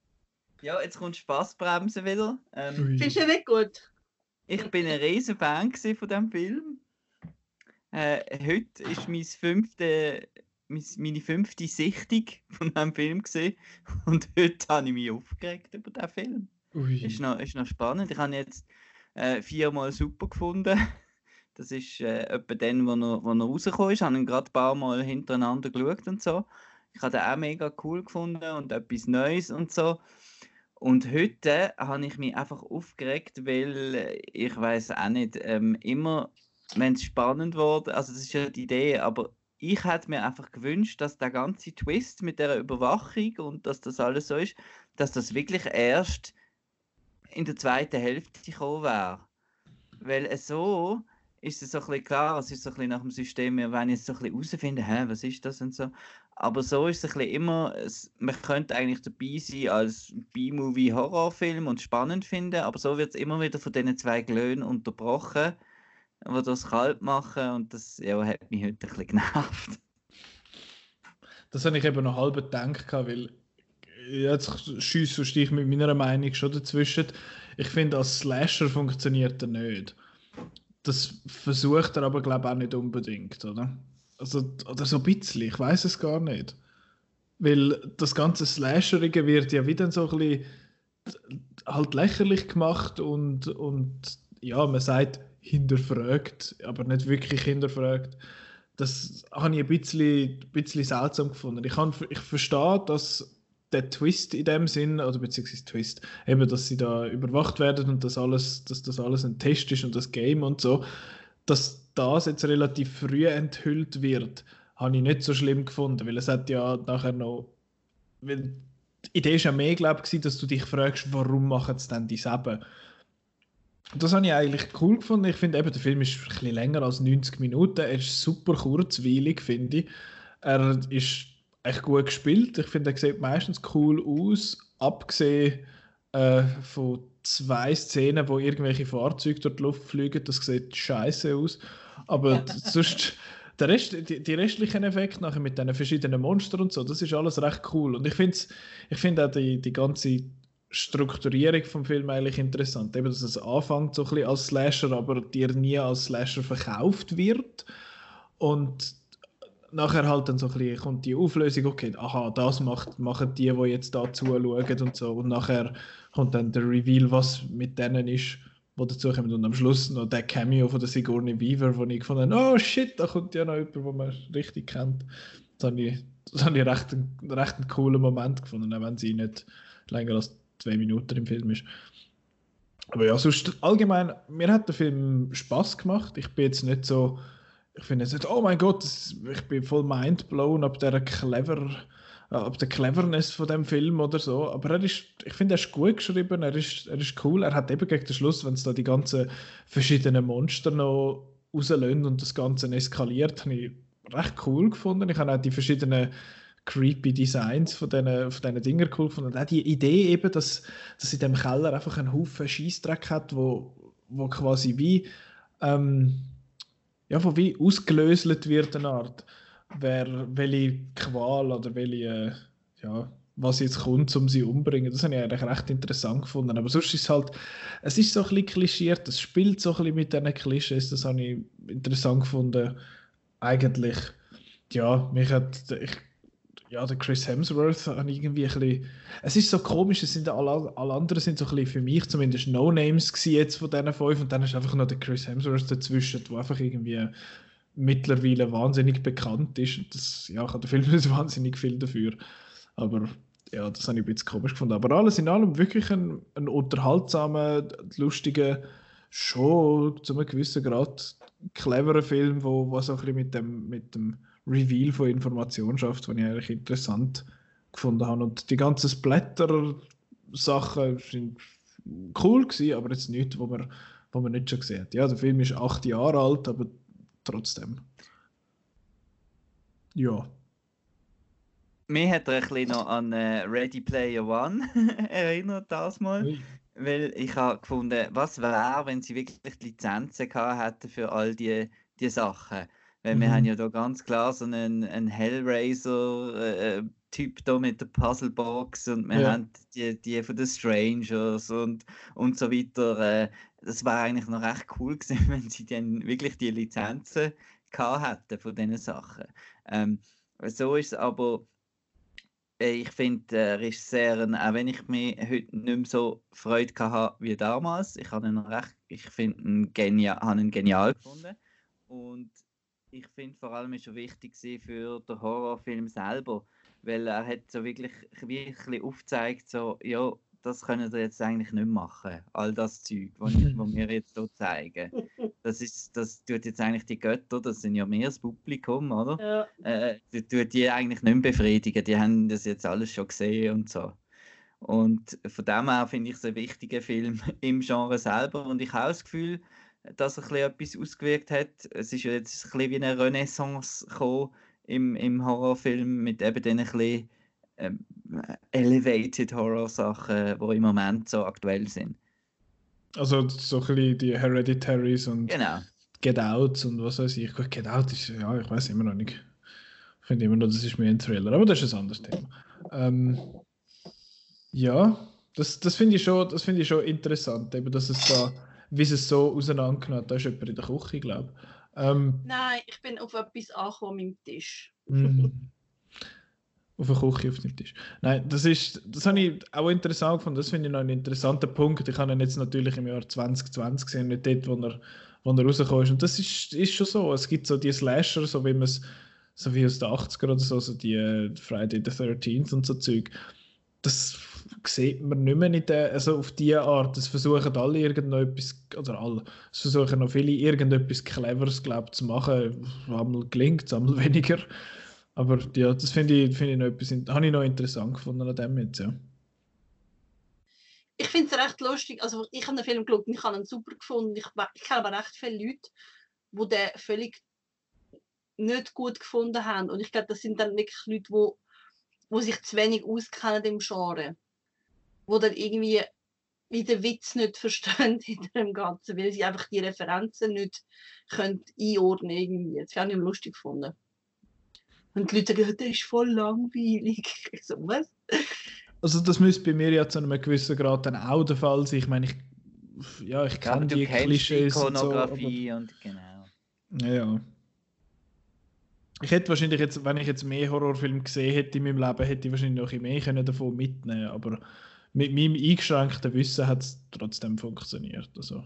ja, jetzt kommt Spaßbremse wieder. Ähm. Findest du nicht gut? ich bin ein riesen Fan von diesem Film. Äh, heute ist mein fünfte, meine fünfte Sichtung von diesem Film gewesen. und heute habe ich mich aufgeregt über diesen Film. Ui. Ist noch, ist noch spannend. Ich habe jetzt äh, viermal super gefunden. Das ist äh, etwa dann, wo er, wo er rausgekommen ist. Ich habe ihn gerade ein paar Mal hintereinander geschaut und so. Ich habe den auch mega cool gefunden und etwas Neues und so. Und heute habe ich mich einfach aufgeregt, weil ich weiß auch nicht, ähm, immer, wenn es spannend wurde, also das ist ja die Idee, aber ich hätte mir einfach gewünscht, dass der ganze Twist mit der Überwachung und dass das alles so ist, dass das wirklich erst in der zweiten Hälfte gekommen wäre. Weil äh, so ist es so ein bisschen klar, es ist so ein bisschen nach dem System, wir wollen jetzt so ein bisschen herausfinden, hä, was ist das und so. Aber so ist es ein bisschen immer, es, man könnte eigentlich dabei sein als B-Movie-Horrorfilm und spannend finden, aber so wird es immer wieder von diesen zwei Glöhnen unterbrochen, die das kalt machen und das ja, hat mich heute ein bisschen genervt. Das habe ich eben noch halb gedacht, weil jetzt schiesse ich mit meiner Meinung schon dazwischen. Ich finde, als Slasher funktioniert er nicht. Das versucht er aber, glaube ich, auch nicht unbedingt, oder? Also, oder so ein bisschen, ich weiß es gar nicht. Weil das ganze Slasherige wird ja wieder so ein bisschen halt lächerlich gemacht und, und ja, man sagt hinterfragt, aber nicht wirklich hinterfragt. Das habe ich ein bisschen, ein bisschen seltsam gefunden. Ich, kann, ich verstehe, dass der Twist in dem Sinn, oder beziehungsweise Twist, eben, dass sie da überwacht werden und dass, alles, dass das alles ein Test ist und das Game und so, dass das jetzt relativ früh enthüllt wird, habe ich nicht so schlimm gefunden, weil es hat ja nachher noch, weil die Idee ist ja mehr, glaube ich, dass du dich fragst, warum machen sie denn die Seben? Das habe ich eigentlich cool gefunden. Ich finde eben, der Film ist ein bisschen länger als 90 Minuten. Er ist super kurzweilig, finde ich. Er ist echt gut gespielt. Ich finde, er sieht meistens cool aus, abgesehen äh, von zwei Szenen, wo irgendwelche Fahrzeuge durch die Luft fliegen. Das sieht scheiße aus. Aber sonst, der Rest, die, die restlichen Effekte nachher mit den verschiedenen Monstern und so, das ist alles recht cool. Und ich finde ich find auch die, die ganze Strukturierung vom Film eigentlich interessant. Eben, dass es anfängt so ein bisschen als Slasher, aber dir nie als Slasher verkauft wird. Und nachher halt dann so ein bisschen kommt die Auflösung, okay, aha, das macht, machen die, die jetzt da zuschauen und so. Und nachher kommt dann der Reveal, was mit denen ist, wo dazu kommt. Und am Schluss noch der Cameo von der Sigourney Weaver, wo ich gefunden habe, oh shit, da kommt ja noch jemand, den man richtig kennt. Das habe ich, das habe ich recht, recht einen coolen Moment gefunden, auch wenn sie nicht länger als zwei Minuten im Film ist. Aber ja, sonst allgemein, mir hat der Film Spaß gemacht. Ich bin jetzt nicht so, ich finde jetzt nicht, oh mein Gott, ich bin voll mindblown ab der clever, ab der Cleverness von dem Film oder so. Aber er ist, ich finde, er ist gut geschrieben, er ist, er ist cool. Er hat eben gegen den Schluss, wenn es da die ganzen verschiedenen Monster noch rauslösen und das Ganze eskaliert, habe ich recht cool gefunden. Ich habe auch die verschiedenen creepy Designs von diesen, von diesen Dingen cool gefunden. Und auch die Idee eben, dass, dass in dem Keller einfach einen Haufen Scheißdreck hat, wo, wo quasi wie, ähm, ja, wo wie ausgelöselt wird, eine Art. Wer, welche Qual oder welche, äh, ja, was jetzt kommt, um sie umzubringen. Das habe ich eigentlich recht interessant gefunden. Aber sonst ist es halt, es ist so ein bisschen klischiert, es spielt so ein bisschen mit diesen Klischees, das habe ich interessant gefunden. Eigentlich, ja, mich hat, ich ja, der Chris Hemsworth habe irgendwie ein bisschen, es ist so komisch, es sind alle, alle anderen sind so ein bisschen für mich zumindest No-Names jetzt von diesen fünf und dann ist einfach noch der Chris Hemsworth dazwischen, der einfach irgendwie mittlerweile wahnsinnig bekannt ist. Und das, ja, habe den Film nicht wahnsinnig viel dafür, aber ja, das habe ich ein bisschen komisch gefunden. Aber alles in allem wirklich ein, ein unterhaltsamer, lustiger, schon zu einem gewissen Grad cleverer Film, wo, wo so ein bisschen mit dem, mit dem Reveal von Informationen schafft, was ich eigentlich interessant gefunden habe. Und die ganzen Splatter-Sachen sind cool gewesen, aber jetzt nicht, wo man, wo man nicht schon gesehen hat. Ja, der Film ist acht Jahre alt, aber trotzdem. Ja. Mir hat er ein bisschen noch an äh, Ready Player One erinnert, das mal. Oui. Weil ich habe gefunden, was wäre, wenn sie wirklich die Lizenzen gehabt hätten für all die, die Sachen. Weil wir haben mhm. ja da ganz klar so einen, einen Hellraiser-Typ äh, da mit der Puzzlebox und wir ja. haben die, die von den Strangers und, und so weiter. Äh, das war eigentlich noch recht cool gewesen, wenn sie dann wirklich die Lizenzen gehabt hätten von diesen Sachen. Ähm, so ist es aber äh, ich finde der Regisseur, auch wenn ich mich heute nicht mehr so Freude hatte wie damals, ich habe ihn recht, ich finde ihn genial, habe ihn genial gefunden und ich finde vor allem ist er wichtig für den Horrorfilm selber, weil er hat so wirklich wirklich aufgezeigt, so, ja, das können wir jetzt eigentlich nicht machen, all das Zeug, was wir jetzt hier zeigen. Das, ist, das tut jetzt eigentlich die Götter, das sind ja mehr das Publikum, oder? Ja. Äh, das tut die eigentlich nicht mehr befriedigen, die haben das jetzt alles schon gesehen und so. Und von dem her finde ich es ein wichtiger Film im Genre selber und ich habe das Gefühl, dass er etwas ausgewirkt hat. Es ist jetzt ein bisschen wie eine Renaissance gekommen im, im Horrorfilm mit eben den ein ähm, elevated Horror-Sachen, die im Moment so aktuell sind. Also so ein bisschen die Hereditaries und genau. Get Out und was weiß ich. Gut, Get Out ist, ja, ich weiß immer noch nicht. Ich finde immer noch, das ist mehr ein Thriller, aber das ist ein anderes Thema. Ähm, ja, das, das finde ich, schon, find ich schon interessant, eben, dass es da wie sie es so auseinandergenommen Da ist jemand in der Küche, glaube ich. Ähm, Nein, ich bin auf etwas angekommen am Tisch. Mm. auf der Küche, auf dem Tisch. Nein, das ist, das habe ich auch interessant gefunden. Das finde ich noch einen interessanten Punkt. Ich habe ihn jetzt natürlich im Jahr 2020 gesehen, nicht dort, wo er, wo er rausgekommen ist. Und das ist, ist schon so. Es gibt so die Slasher, so wie man es, so wie aus den 80er oder so, so die äh, Friday the 13th und so Zeug. Das sieht man nicht mehr in der, also auf diese Art. Es versuchen alle irgendetwas, oder alle, es versuchen noch viele irgendetwas Cleveres, glaube zu machen. Einmal gelingt es, einmal weniger. Aber ja, das finde ich, find ich noch etwas, habe ich noch interessant gefunden an dem jetzt, ja. Ich finde es recht lustig, also ich habe den Film geschaut und ich habe ihn super gefunden. Ich, ich kenne aber recht viele Leute, die den völlig nicht gut gefunden haben. Und ich glaube, das sind dann wirklich Leute, die wo sich zu wenig auskennen im Genre wo dann irgendwie wie den Witz nicht verstehen hinter dem Ganzen, weil sie einfach die Referenzen nicht können einordnen irgendwie. Das habe ich lustig gefunden. Und die Leute sagen, das ist voll langweilig. Ich so, was? Also das müsste bei mir ja zu einem gewissen Grad dann auch der Fall sein. Ich meine, ich, ja, ich kenne die Klischees die Ikonografie und, so, aber, und genau. Ja. Ich hätte wahrscheinlich jetzt, wenn ich jetzt mehr Horrorfilme gesehen hätte in meinem Leben, hätte ich wahrscheinlich noch ein mehr können davon mitnehmen Aber mit meinem eingeschränkten Wissen hat es trotzdem funktioniert. Also.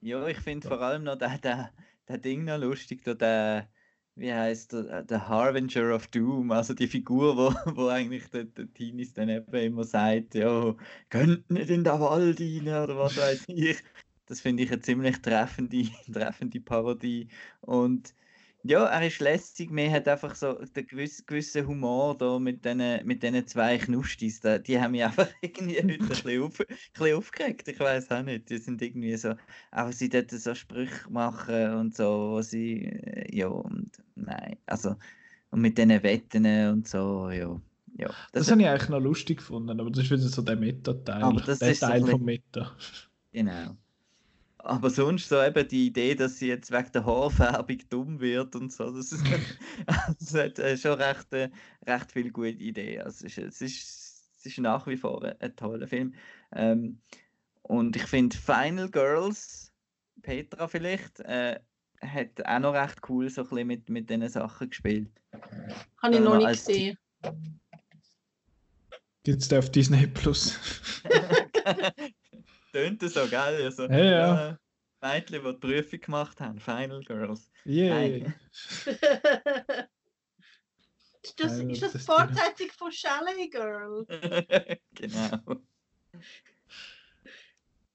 Ja, ich finde vor allem noch der, der, der Ding noch lustig, der, wie heißt der, der Harbinger of Doom, also die Figur, wo, wo eigentlich der, der Teenies dann eben immer sagt, ja, könnt nicht in den Wald rein oder was weiß ich. Das finde ich eine ziemlich treffende, treffende Parodie. Und ja, er ist lästig. Mir hat einfach so den gewissen, gewissen Humor da mit diesen mit zwei Knustis. Da, die haben mich einfach irgendwie heute ein bisschen, auf, ein bisschen aufgeregt. Ich weiß auch nicht. Die sind irgendwie so, auch sie dort so Sprüche machen und so, wo sie, äh, ja, und nein. Also, und mit diesen Wetten und so, ja. ja das, das habe ich eigentlich noch lustig gefunden, aber das ist wieder so der Meta-Teil. Der Teil so vom Meta. Genau. Aber sonst so eben die Idee, dass sie jetzt wegen der Haarfärbung dumm wird und so, das, ist, das hat äh, schon recht, äh, recht viele gute Ideen. Also es, ist, es, ist, es ist nach wie vor ein, ein toller Film. Ähm, und ich finde Final Girls, Petra vielleicht, äh, hat auch noch recht cool so ein bisschen mit, mit diesen Sachen gespielt. Habe ich noch nicht gesehen. Gibt es auf Disney Plus? Tönt so, gell? Also, ja, ja. Mädchen, die die Prüfung gemacht haben, Final Girls. Yeah. ist das, ist das Fortsetzung von Chalet Girl? genau.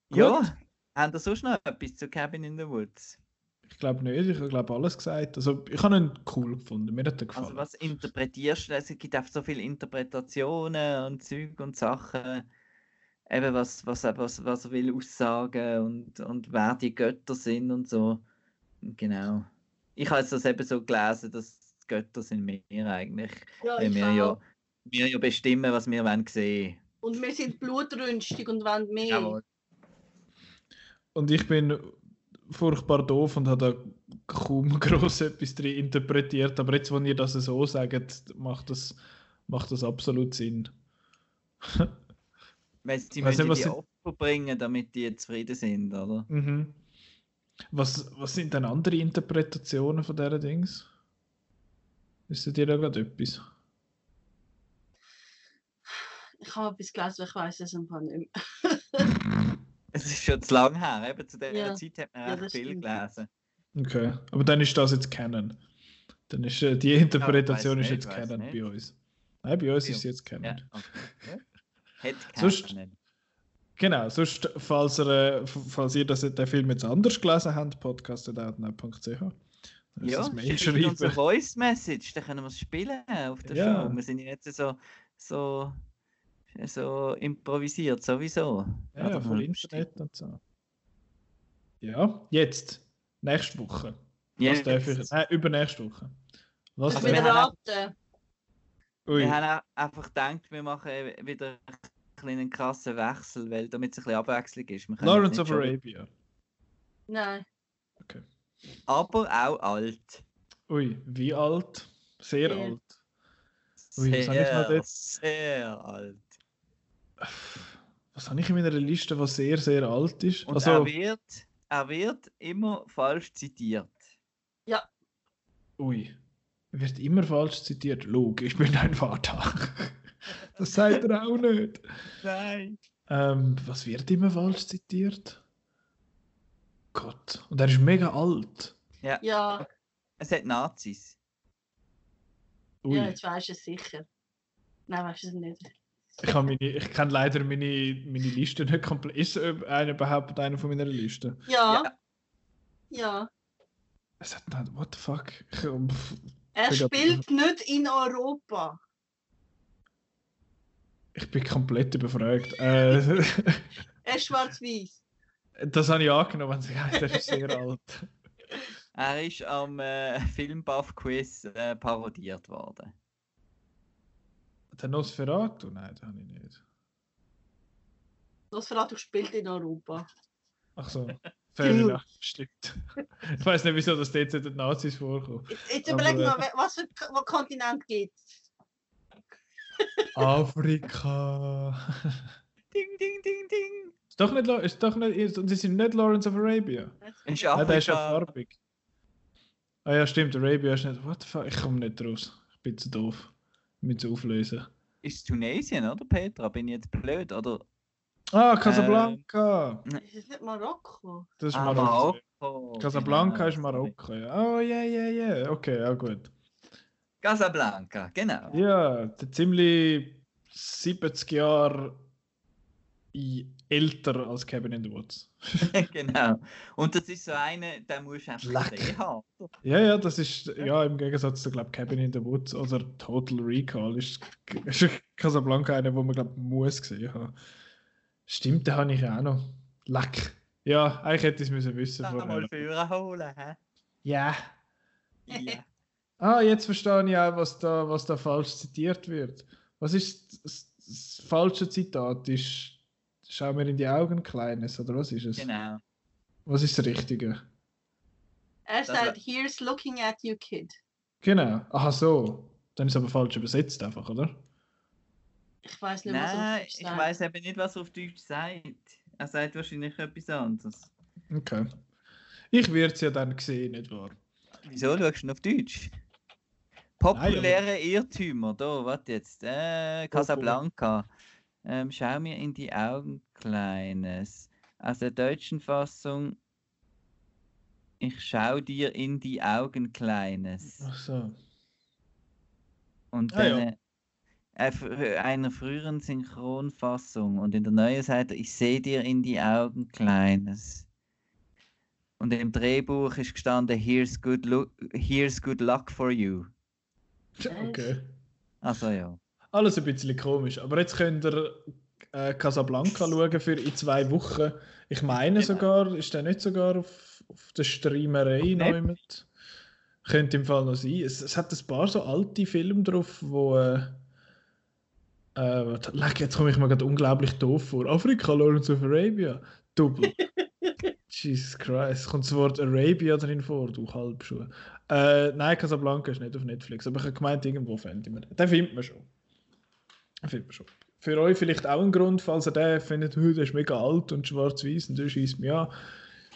ja, haben ihr sonst noch etwas zu Cabin in the Woods? Ich glaube nicht, ich habe alles gesagt. Also ich habe ihn cool gefunden, mir hat er gefallen. Also was interpretierst du? Es gibt einfach so viele Interpretationen und Zeug und Sachen eben was, was, was, was er will aussagen und, und wer die Götter sind und so. Genau. Ich habe das eben so gelesen, dass die Götter sind wir eigentlich. Ja, weil wir ja, wir ja bestimmen, was wir wollen sehen. Und wir sind blutrünstig und wollen mehr. Jawohl. Und ich bin furchtbar doof und habe da kaum groß etwas drin interpretiert. Aber jetzt, wenn ihr das so sagt, macht das, macht das absolut Sinn. Weil sie müssen die Opfer bringen, damit die zufrieden sind, oder? Mhm. Was, was sind denn andere Interpretationen von diesen Dings? Wissen ihr da gerade etwas? Ich habe etwas gelesen, ich weiß es einfach nicht mehr. es ist schon zu lang her, eben zu dieser ja. Zeit hat man ja, recht viel stimmt. gelesen. Okay, aber dann ist das jetzt Canon. Dann ist äh, die Interpretation ja, ist jetzt Canon bei uns. Nein, bei uns ist es jetzt Canon. Ja, okay. Hätte sonst, Genau, sonst, falls ihr, äh, falls ihr das, den Film jetzt anders gelesen habt, podcast.outnow.ch. Ja, schreibt unsere Voice Message, dann können wir es spielen auf der ja. Show. Wir sind jetzt so, so, so improvisiert, sowieso. Ja, ja von Internet und so. Ja, jetzt, nächste Woche. Jetzt. Was darf ich? Nein, übernächste Woche. Was also wir, haben, wir haben einfach gedacht, wir machen wieder einen krassen Wechsel, weil damit es ein bisschen Abwechslung ist. Lawrence of Arabia. Nein. Okay. Aber auch alt. Ui, wie alt? Sehr, sehr alt. Ui, sehr, was habe ich noch jetzt? Sehr alt. Was habe ich in meiner Liste, was sehr, sehr alt ist? Und also, er, wird, er wird immer falsch zitiert. Ja. Ui. Er wird immer falsch zitiert. Luke, ich bin dein Vater. Das sagt er auch nicht. Nein. Ähm, was wird immer falsch zitiert? Gott. Und er ist mega alt. Ja. ja. Es hat Nazis. Ui. Ja, jetzt weißt du es sicher. Nein, weißt du es nicht. Ich, meine, ich kann leider meine, meine Liste nicht komplett. Ist einer überhaupt einer von meiner Liste? Ja. Ja. ja. Es hat nicht. What the fuck? Ich, er spielt nicht in Europa. Ich bin komplett überfragt. Äh, er ist schwarz-weiß. Das habe ich angenommen, sie heißt, er ist sehr alt. Er ist am äh, Filmbuff-Quiz äh, parodiert worden. Der Nosferatu? Nein, den habe ich nicht. Nosferatu spielt in Europa. Ach so. Fair enough, stimmt. Ich weiß nicht, wieso das dort den Nazis vorkommt. Jetzt überleg mal, was für Kontinent gibt Afrika. ding, ding, ding, ding. Ist doch nicht, ist doch nicht, sie sind nicht Lawrence of Arabia. Ist Afrika. Ja, der ist ja farbig. Ah ja, stimmt, Arabia ist nicht. What the fuck? Ich komme nicht raus. Ich bin zu doof. Ich muss es auflösen. Ist es Tunesien, oder Petra? Bin ich jetzt blöd? Oder Ah, Casablanca! Ist es nicht Marokko? Das ist Ah, Marokko. Marokko. Casablanca genau, ist. Marokko, ja. Oh, ja, ja, ja. Okay, ja, gut. Casablanca, genau. Ja, der ziemlich 70 Jahre älter als Cabin in the Woods. genau. Und das ist so eine, der musst du einfach gesehen haben. Ja, ja, das ist, ja, im Gegensatz zu, glaube Cabin in the Woods oder Total Recall ist, ist Casablanca einer, wo man, glaube muss gesehen haben. Stimmt, den habe ich auch noch. Leck. Ja, eigentlich hätte ich es müssen wissen Sag mal. Führer holen, hä? Ja. Ja. Ah, jetzt verstehe ich auch, was da, was da falsch zitiert wird. Was ist das, das falsche Zitat? Ist, schau mir in die Augen, Kleines, oder was ist es? Genau. Was ist das Richtige? Er sagt, here's looking at you, kid. Genau. Aha, so. Dann ist es aber falsch übersetzt einfach, oder? Ich weiß nicht, was Nein, auf Deutsch ich sagt. weiß eben nicht, was er auf Deutsch sagt. Er sagt wahrscheinlich etwas anderes. Okay. Ich werde es ja dann sehen, nicht wahr? Wieso schaust du auf Deutsch? Populäre Irrtümer, da, warte jetzt. Äh, Casablanca. Ähm, schau mir in die Augen, Kleines. Aus der deutschen Fassung. Ich schau dir in die Augen, Kleines. Ach so. Und Ah, ja. Äh, einer früheren Synchronfassung. Und in der neuen Seite, ich sehe dir in die Augen, Kleines. Und im Drehbuch ist gestanden, here's good, here's good luck for you. Okay. Also ja. Alles ein bisschen komisch. Aber jetzt könnt ihr äh, Casablanca schauen für in zwei Wochen. Ich meine Genau. sogar, ist der nicht sogar auf, auf der Streamerei noch Nicht. jemand? Könnte im Fall noch sein. Es, es hat ein paar so alte Filme drauf, wo. Äh, äh, jetzt komme ich mir gerade unglaublich doof vor. Afrika, Lawrence of Arabia. Double. Jesus Christ. Kommt das Wort Arabia drin vor, du Halbschuh. Äh, nein, Casablanca ist nicht auf Netflix, aber ich habe gemeint, irgendwo fände ich mir den. Den findet man schon. Den findet man schon. Für euch vielleicht auch ein Grund, falls ihr den findet, «Hu, der ist mega alt und schwarz-weiß und der schießt mich an.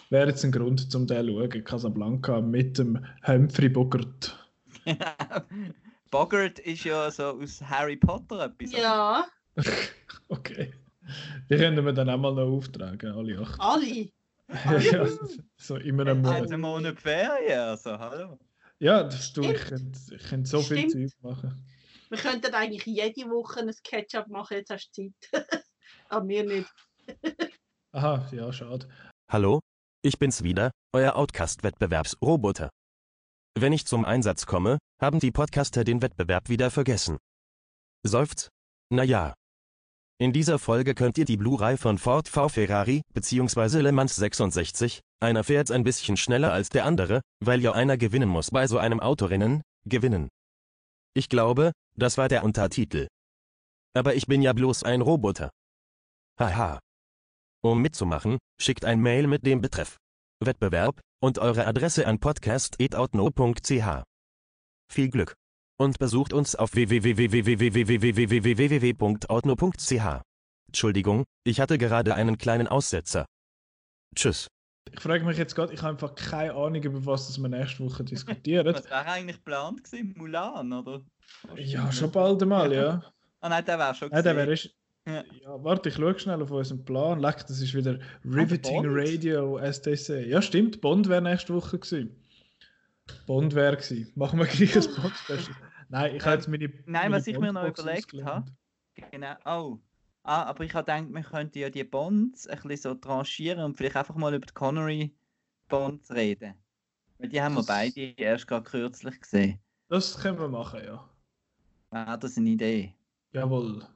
Wäre jetzt ein Grund, zum den zu schauen. Casablanca mit dem Humphrey Bogart. Bogart ist ja so aus Harry Potter etwas. Ja, okay. Die können wir dann auch mal noch auftragen, alle acht. alle. ja, so in einem Hat Monat. einen Monat Ferien, also hallo. Ja, das du, ich könnte, ich könnte so viel Stimmt. Zeug machen. Wir könnten eigentlich jede Woche ein Ketchup machen, jetzt hast du Zeit. Aber mir nicht. Aha, ja, schade. Hallo, ich bin's wieder, euer Outcast-Wettbewerbsroboter. Wenn ich zum Einsatz komme, haben die Podcaster den Wettbewerb wieder vergessen. Seufzt? Na ja. In dieser Folge könnt ihr die Blu-ray von Ford V Ferrari bzw. Le Mans 66, einer fährt ein bisschen schneller als der andere, weil ja einer gewinnen muss bei so einem Autorennen, gewinnen. Ich glaube, das war der Untertitel. Aber ich bin ja bloß ein Roboter. Haha. Um mitzumachen, schickt ein Mail mit dem Betreff Wettbewerb und eure Adresse an podcast.outno.ch. Viel Glück! Und besucht uns auf www.outno.ch. Entschuldigung, ich hatte gerade einen kleinen Aussetzer. Tschüss. Ich frage mich jetzt gerade, ich habe einfach keine Ahnung, über was das wir nächste Woche diskutieren. Was wäre eigentlich geplant gewesen? Mulan, oder? ja, schon bald einmal, ja. Ah nein, der wäre schon Nein, der gewesen. wäre. Ja. Ja, warte, ich schaue schnell auf unseren Plan. Leck, das ist wieder Riveting? Radio, STC. Ja, stimmt, Bond wäre nächste Woche gewesen. Bond wäre gewesen. Machen wir gleich ein Bond-Special. Nein, ich habe jetzt meine. Nein, meine was ich mir noch überlegt habe. Genau. Oh. Ah, aber ich habe gedacht, wir könnten ja die Bonds ein bisschen so tranchieren und vielleicht einfach mal über die Connery Bonds reden. Weil die haben wir Das- beide erst gerade kürzlich gesehen. Das können wir machen, ja. Wäre das eine Idee? Jawohl.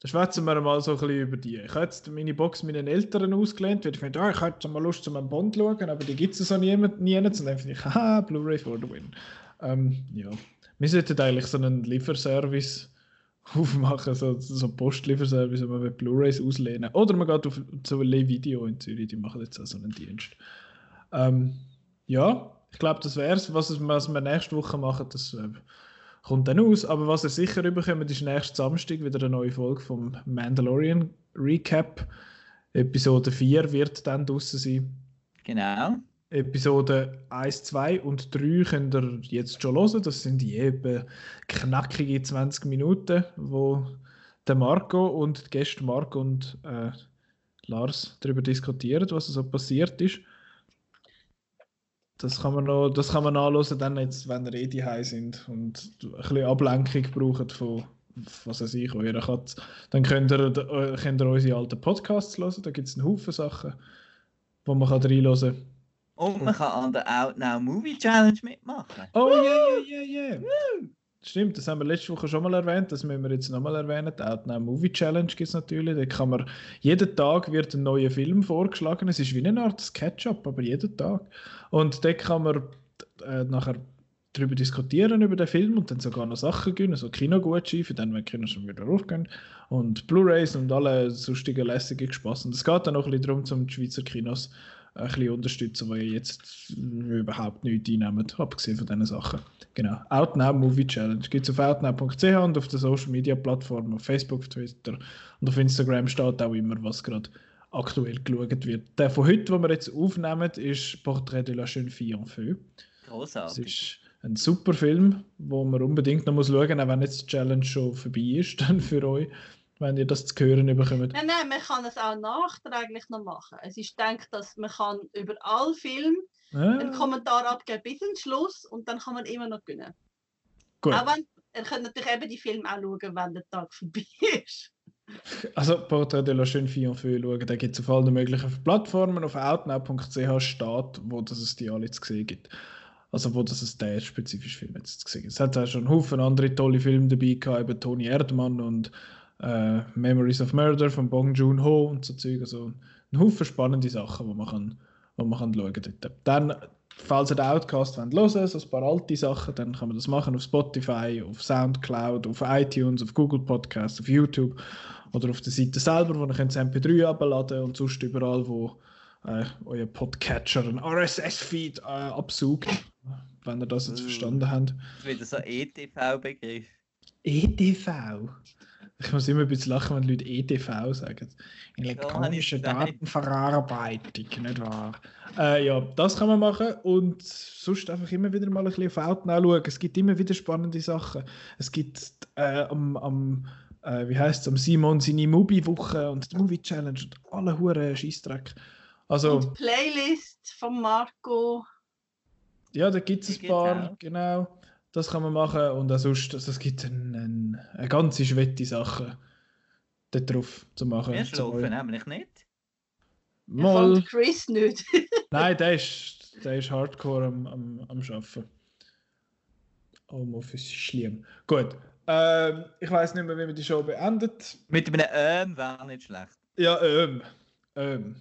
Dann schwätzen wir mal so ein bisschen über die. Ich habe jetzt meine Box meinen Eltern ausgelehnt, weil ich finde, ah, ich hätte mal Lust, zum einen Bond zu schauen, aber die gibt es so niemand, niemand. Und dann finde ich, haha, Blu-ray for the win. Ähm, ja. Wir sollten eigentlich so einen Lieferservice aufmachen, so, so Postlieferservice, wo man Blu-rays auslehnen Oder man geht auf, zu Le Video in Zürich, die machen jetzt auch so einen Dienst. Ähm, ja, ich glaube, das wäre es. Was, es- was wir nächste Woche machen, das äh, kommt dann aus. Aber was ihr sicher überkommt, ist nächsten Samstag wieder eine neue Folge vom Mandalorian Recap. Episode 4 wird dann draußen sein. Genau. Episode 1, 2 und 3 könnt ihr jetzt schon hören. Das sind die eben knackige 20 Minuten, wo der Marco und die Gäste Marco und äh, Lars darüber diskutieren, was so passiert ist. Das kann man noch, das kann man nachlesen, dann jetzt, wenn ihr eh die sind und ein bisschen Ablenkung braucht von was weiß ich, eurer Katze. Dann könnt ihr, könnt ihr unsere alten Podcasts hören, da gibt es einen Haufen Sachen, wo man kann reinhören kann. Und man kann an der Out Now Movie Challenge mitmachen. Oh, yeah, yeah, yeah, yeah. Stimmt, das haben wir letzte Woche schon mal erwähnt, das müssen wir jetzt nochmal erwähnen. Die Out Now Movie Challenge gibt es natürlich. Da kann man, jeden Tag wird ein neuer Film vorgeschlagen. Es ist wie eine Art Sketchup, aber jeden Tag. Und da kann man äh, nachher darüber diskutieren, über den Film und dann sogar noch Sachen gewinnen, so Kinogutscheine, für dann, wenn die Kinos schon wieder aufgehen. Und Blu-Rays und alle sonstigen lässigen Spaß. Und es geht dann auch ein bisschen darum, um die Schweizer Kinos ein bisschen unterstützen, die jetzt überhaupt nichts einnehmen, abgesehen von diesen Sachen. Genau. Outnow Movie Challenge gibt es auf outnow.ch und auf den Social Media Plattformen, auf Facebook, Twitter und auf Instagram steht auch immer, was gerade aktuell geschaut wird. Der von heute, den wir jetzt aufnehmen, ist Portrait de la jeune fille en feu. Großartig. Das ist ein super Film, wo man unbedingt noch muss schauen muss, auch wenn jetzt die Challenge schon vorbei ist, dann für euch, wenn ihr das zu hören bekommt. Nein, nein, man kann es auch nachträglich noch machen. Es ist gedacht, dass man kann über alle Filme Ah, einen Kommentar abgeben bis zum Schluss und dann kann man immer noch gewinnen. gut. Auch wenn, ihr könnt natürlich eben die Filme auch schauen, wenn der Tag vorbei ist. Also Portrait de la jeune fille en feu schauen, da gibt es auf allen möglichen Plattformen. Auf outnow.ch steht, wo das es die alle zu sehen gibt. Also wo das es der spezifische Film jetzt zu sehen gibt. Es hat auch schon einen Haufen andere tolle Filme dabei gehabt, eben Toni Erdmann und äh, Memories of Murder von Bong Joon-ho und so Zeug. Also ein Haufen spannende Sachen, die man, kann, wo man kann schauen kann. Dann, falls ihr den Outcast hören wollt, so ein paar alte Sachen, dann kann man das machen auf Spotify, auf Soundcloud, auf iTunes, auf Google Podcasts, auf YouTube oder auf der Seite selber, wo ihr könnt das MP3 abladen und sonst überall, wo äh, euer Podcatcher einen RSS-Feed äh, absaugt, wenn ihr das jetzt Mm. verstanden habt. Das ist wieder so E ETV-Begriff. EDV. Ich muss immer ein bisschen lachen, wenn Leute EDV sagen. Elektronische gesagt. Datenverarbeitung, nicht wahr? Äh, ja, das kann man machen und sonst einfach immer wieder mal ein bisschen auf Outnow schauen. Es gibt immer wieder spannende Sachen. Es gibt äh, am, am äh, wie heißt es, am Simon seine Movie-Woche und die Movie-Challenge und alle hure Scheissdreck. Also, Und die Playlist von Marco. ja, da gibt es ein paar, auch. genau. Das kann man machen und auch sonst, also es gibt ein, ein, eine ganze Schwette Sachen da drauf zu machen. Wir schlafen nämlich nicht. Mal, Von Chris nicht. nein, der ist, der ist hardcore am, am, am Arbeiten. Homeoffice ist schlimm. Gut, ähm, ich weiß nicht mehr, wie man die Show beendet. Mit einem Ähm wäre nicht schlecht. Ja, ähm, ähm.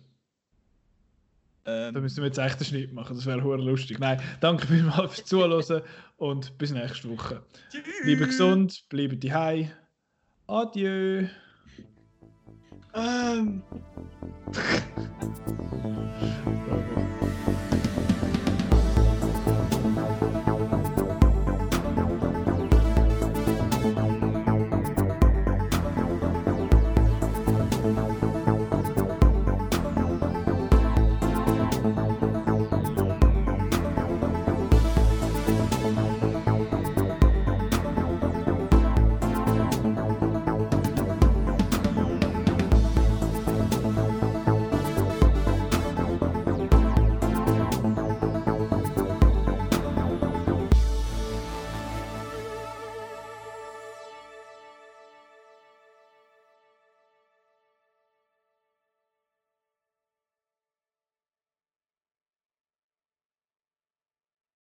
Da Ähm, müssen wir jetzt echt einen Schnitt machen, das wäre hure lustig. Nein, danke vielmals fürs Zuhören und bis nächste Woche. Bleibt gesund, bleibt daheim. Adieu. Ähm.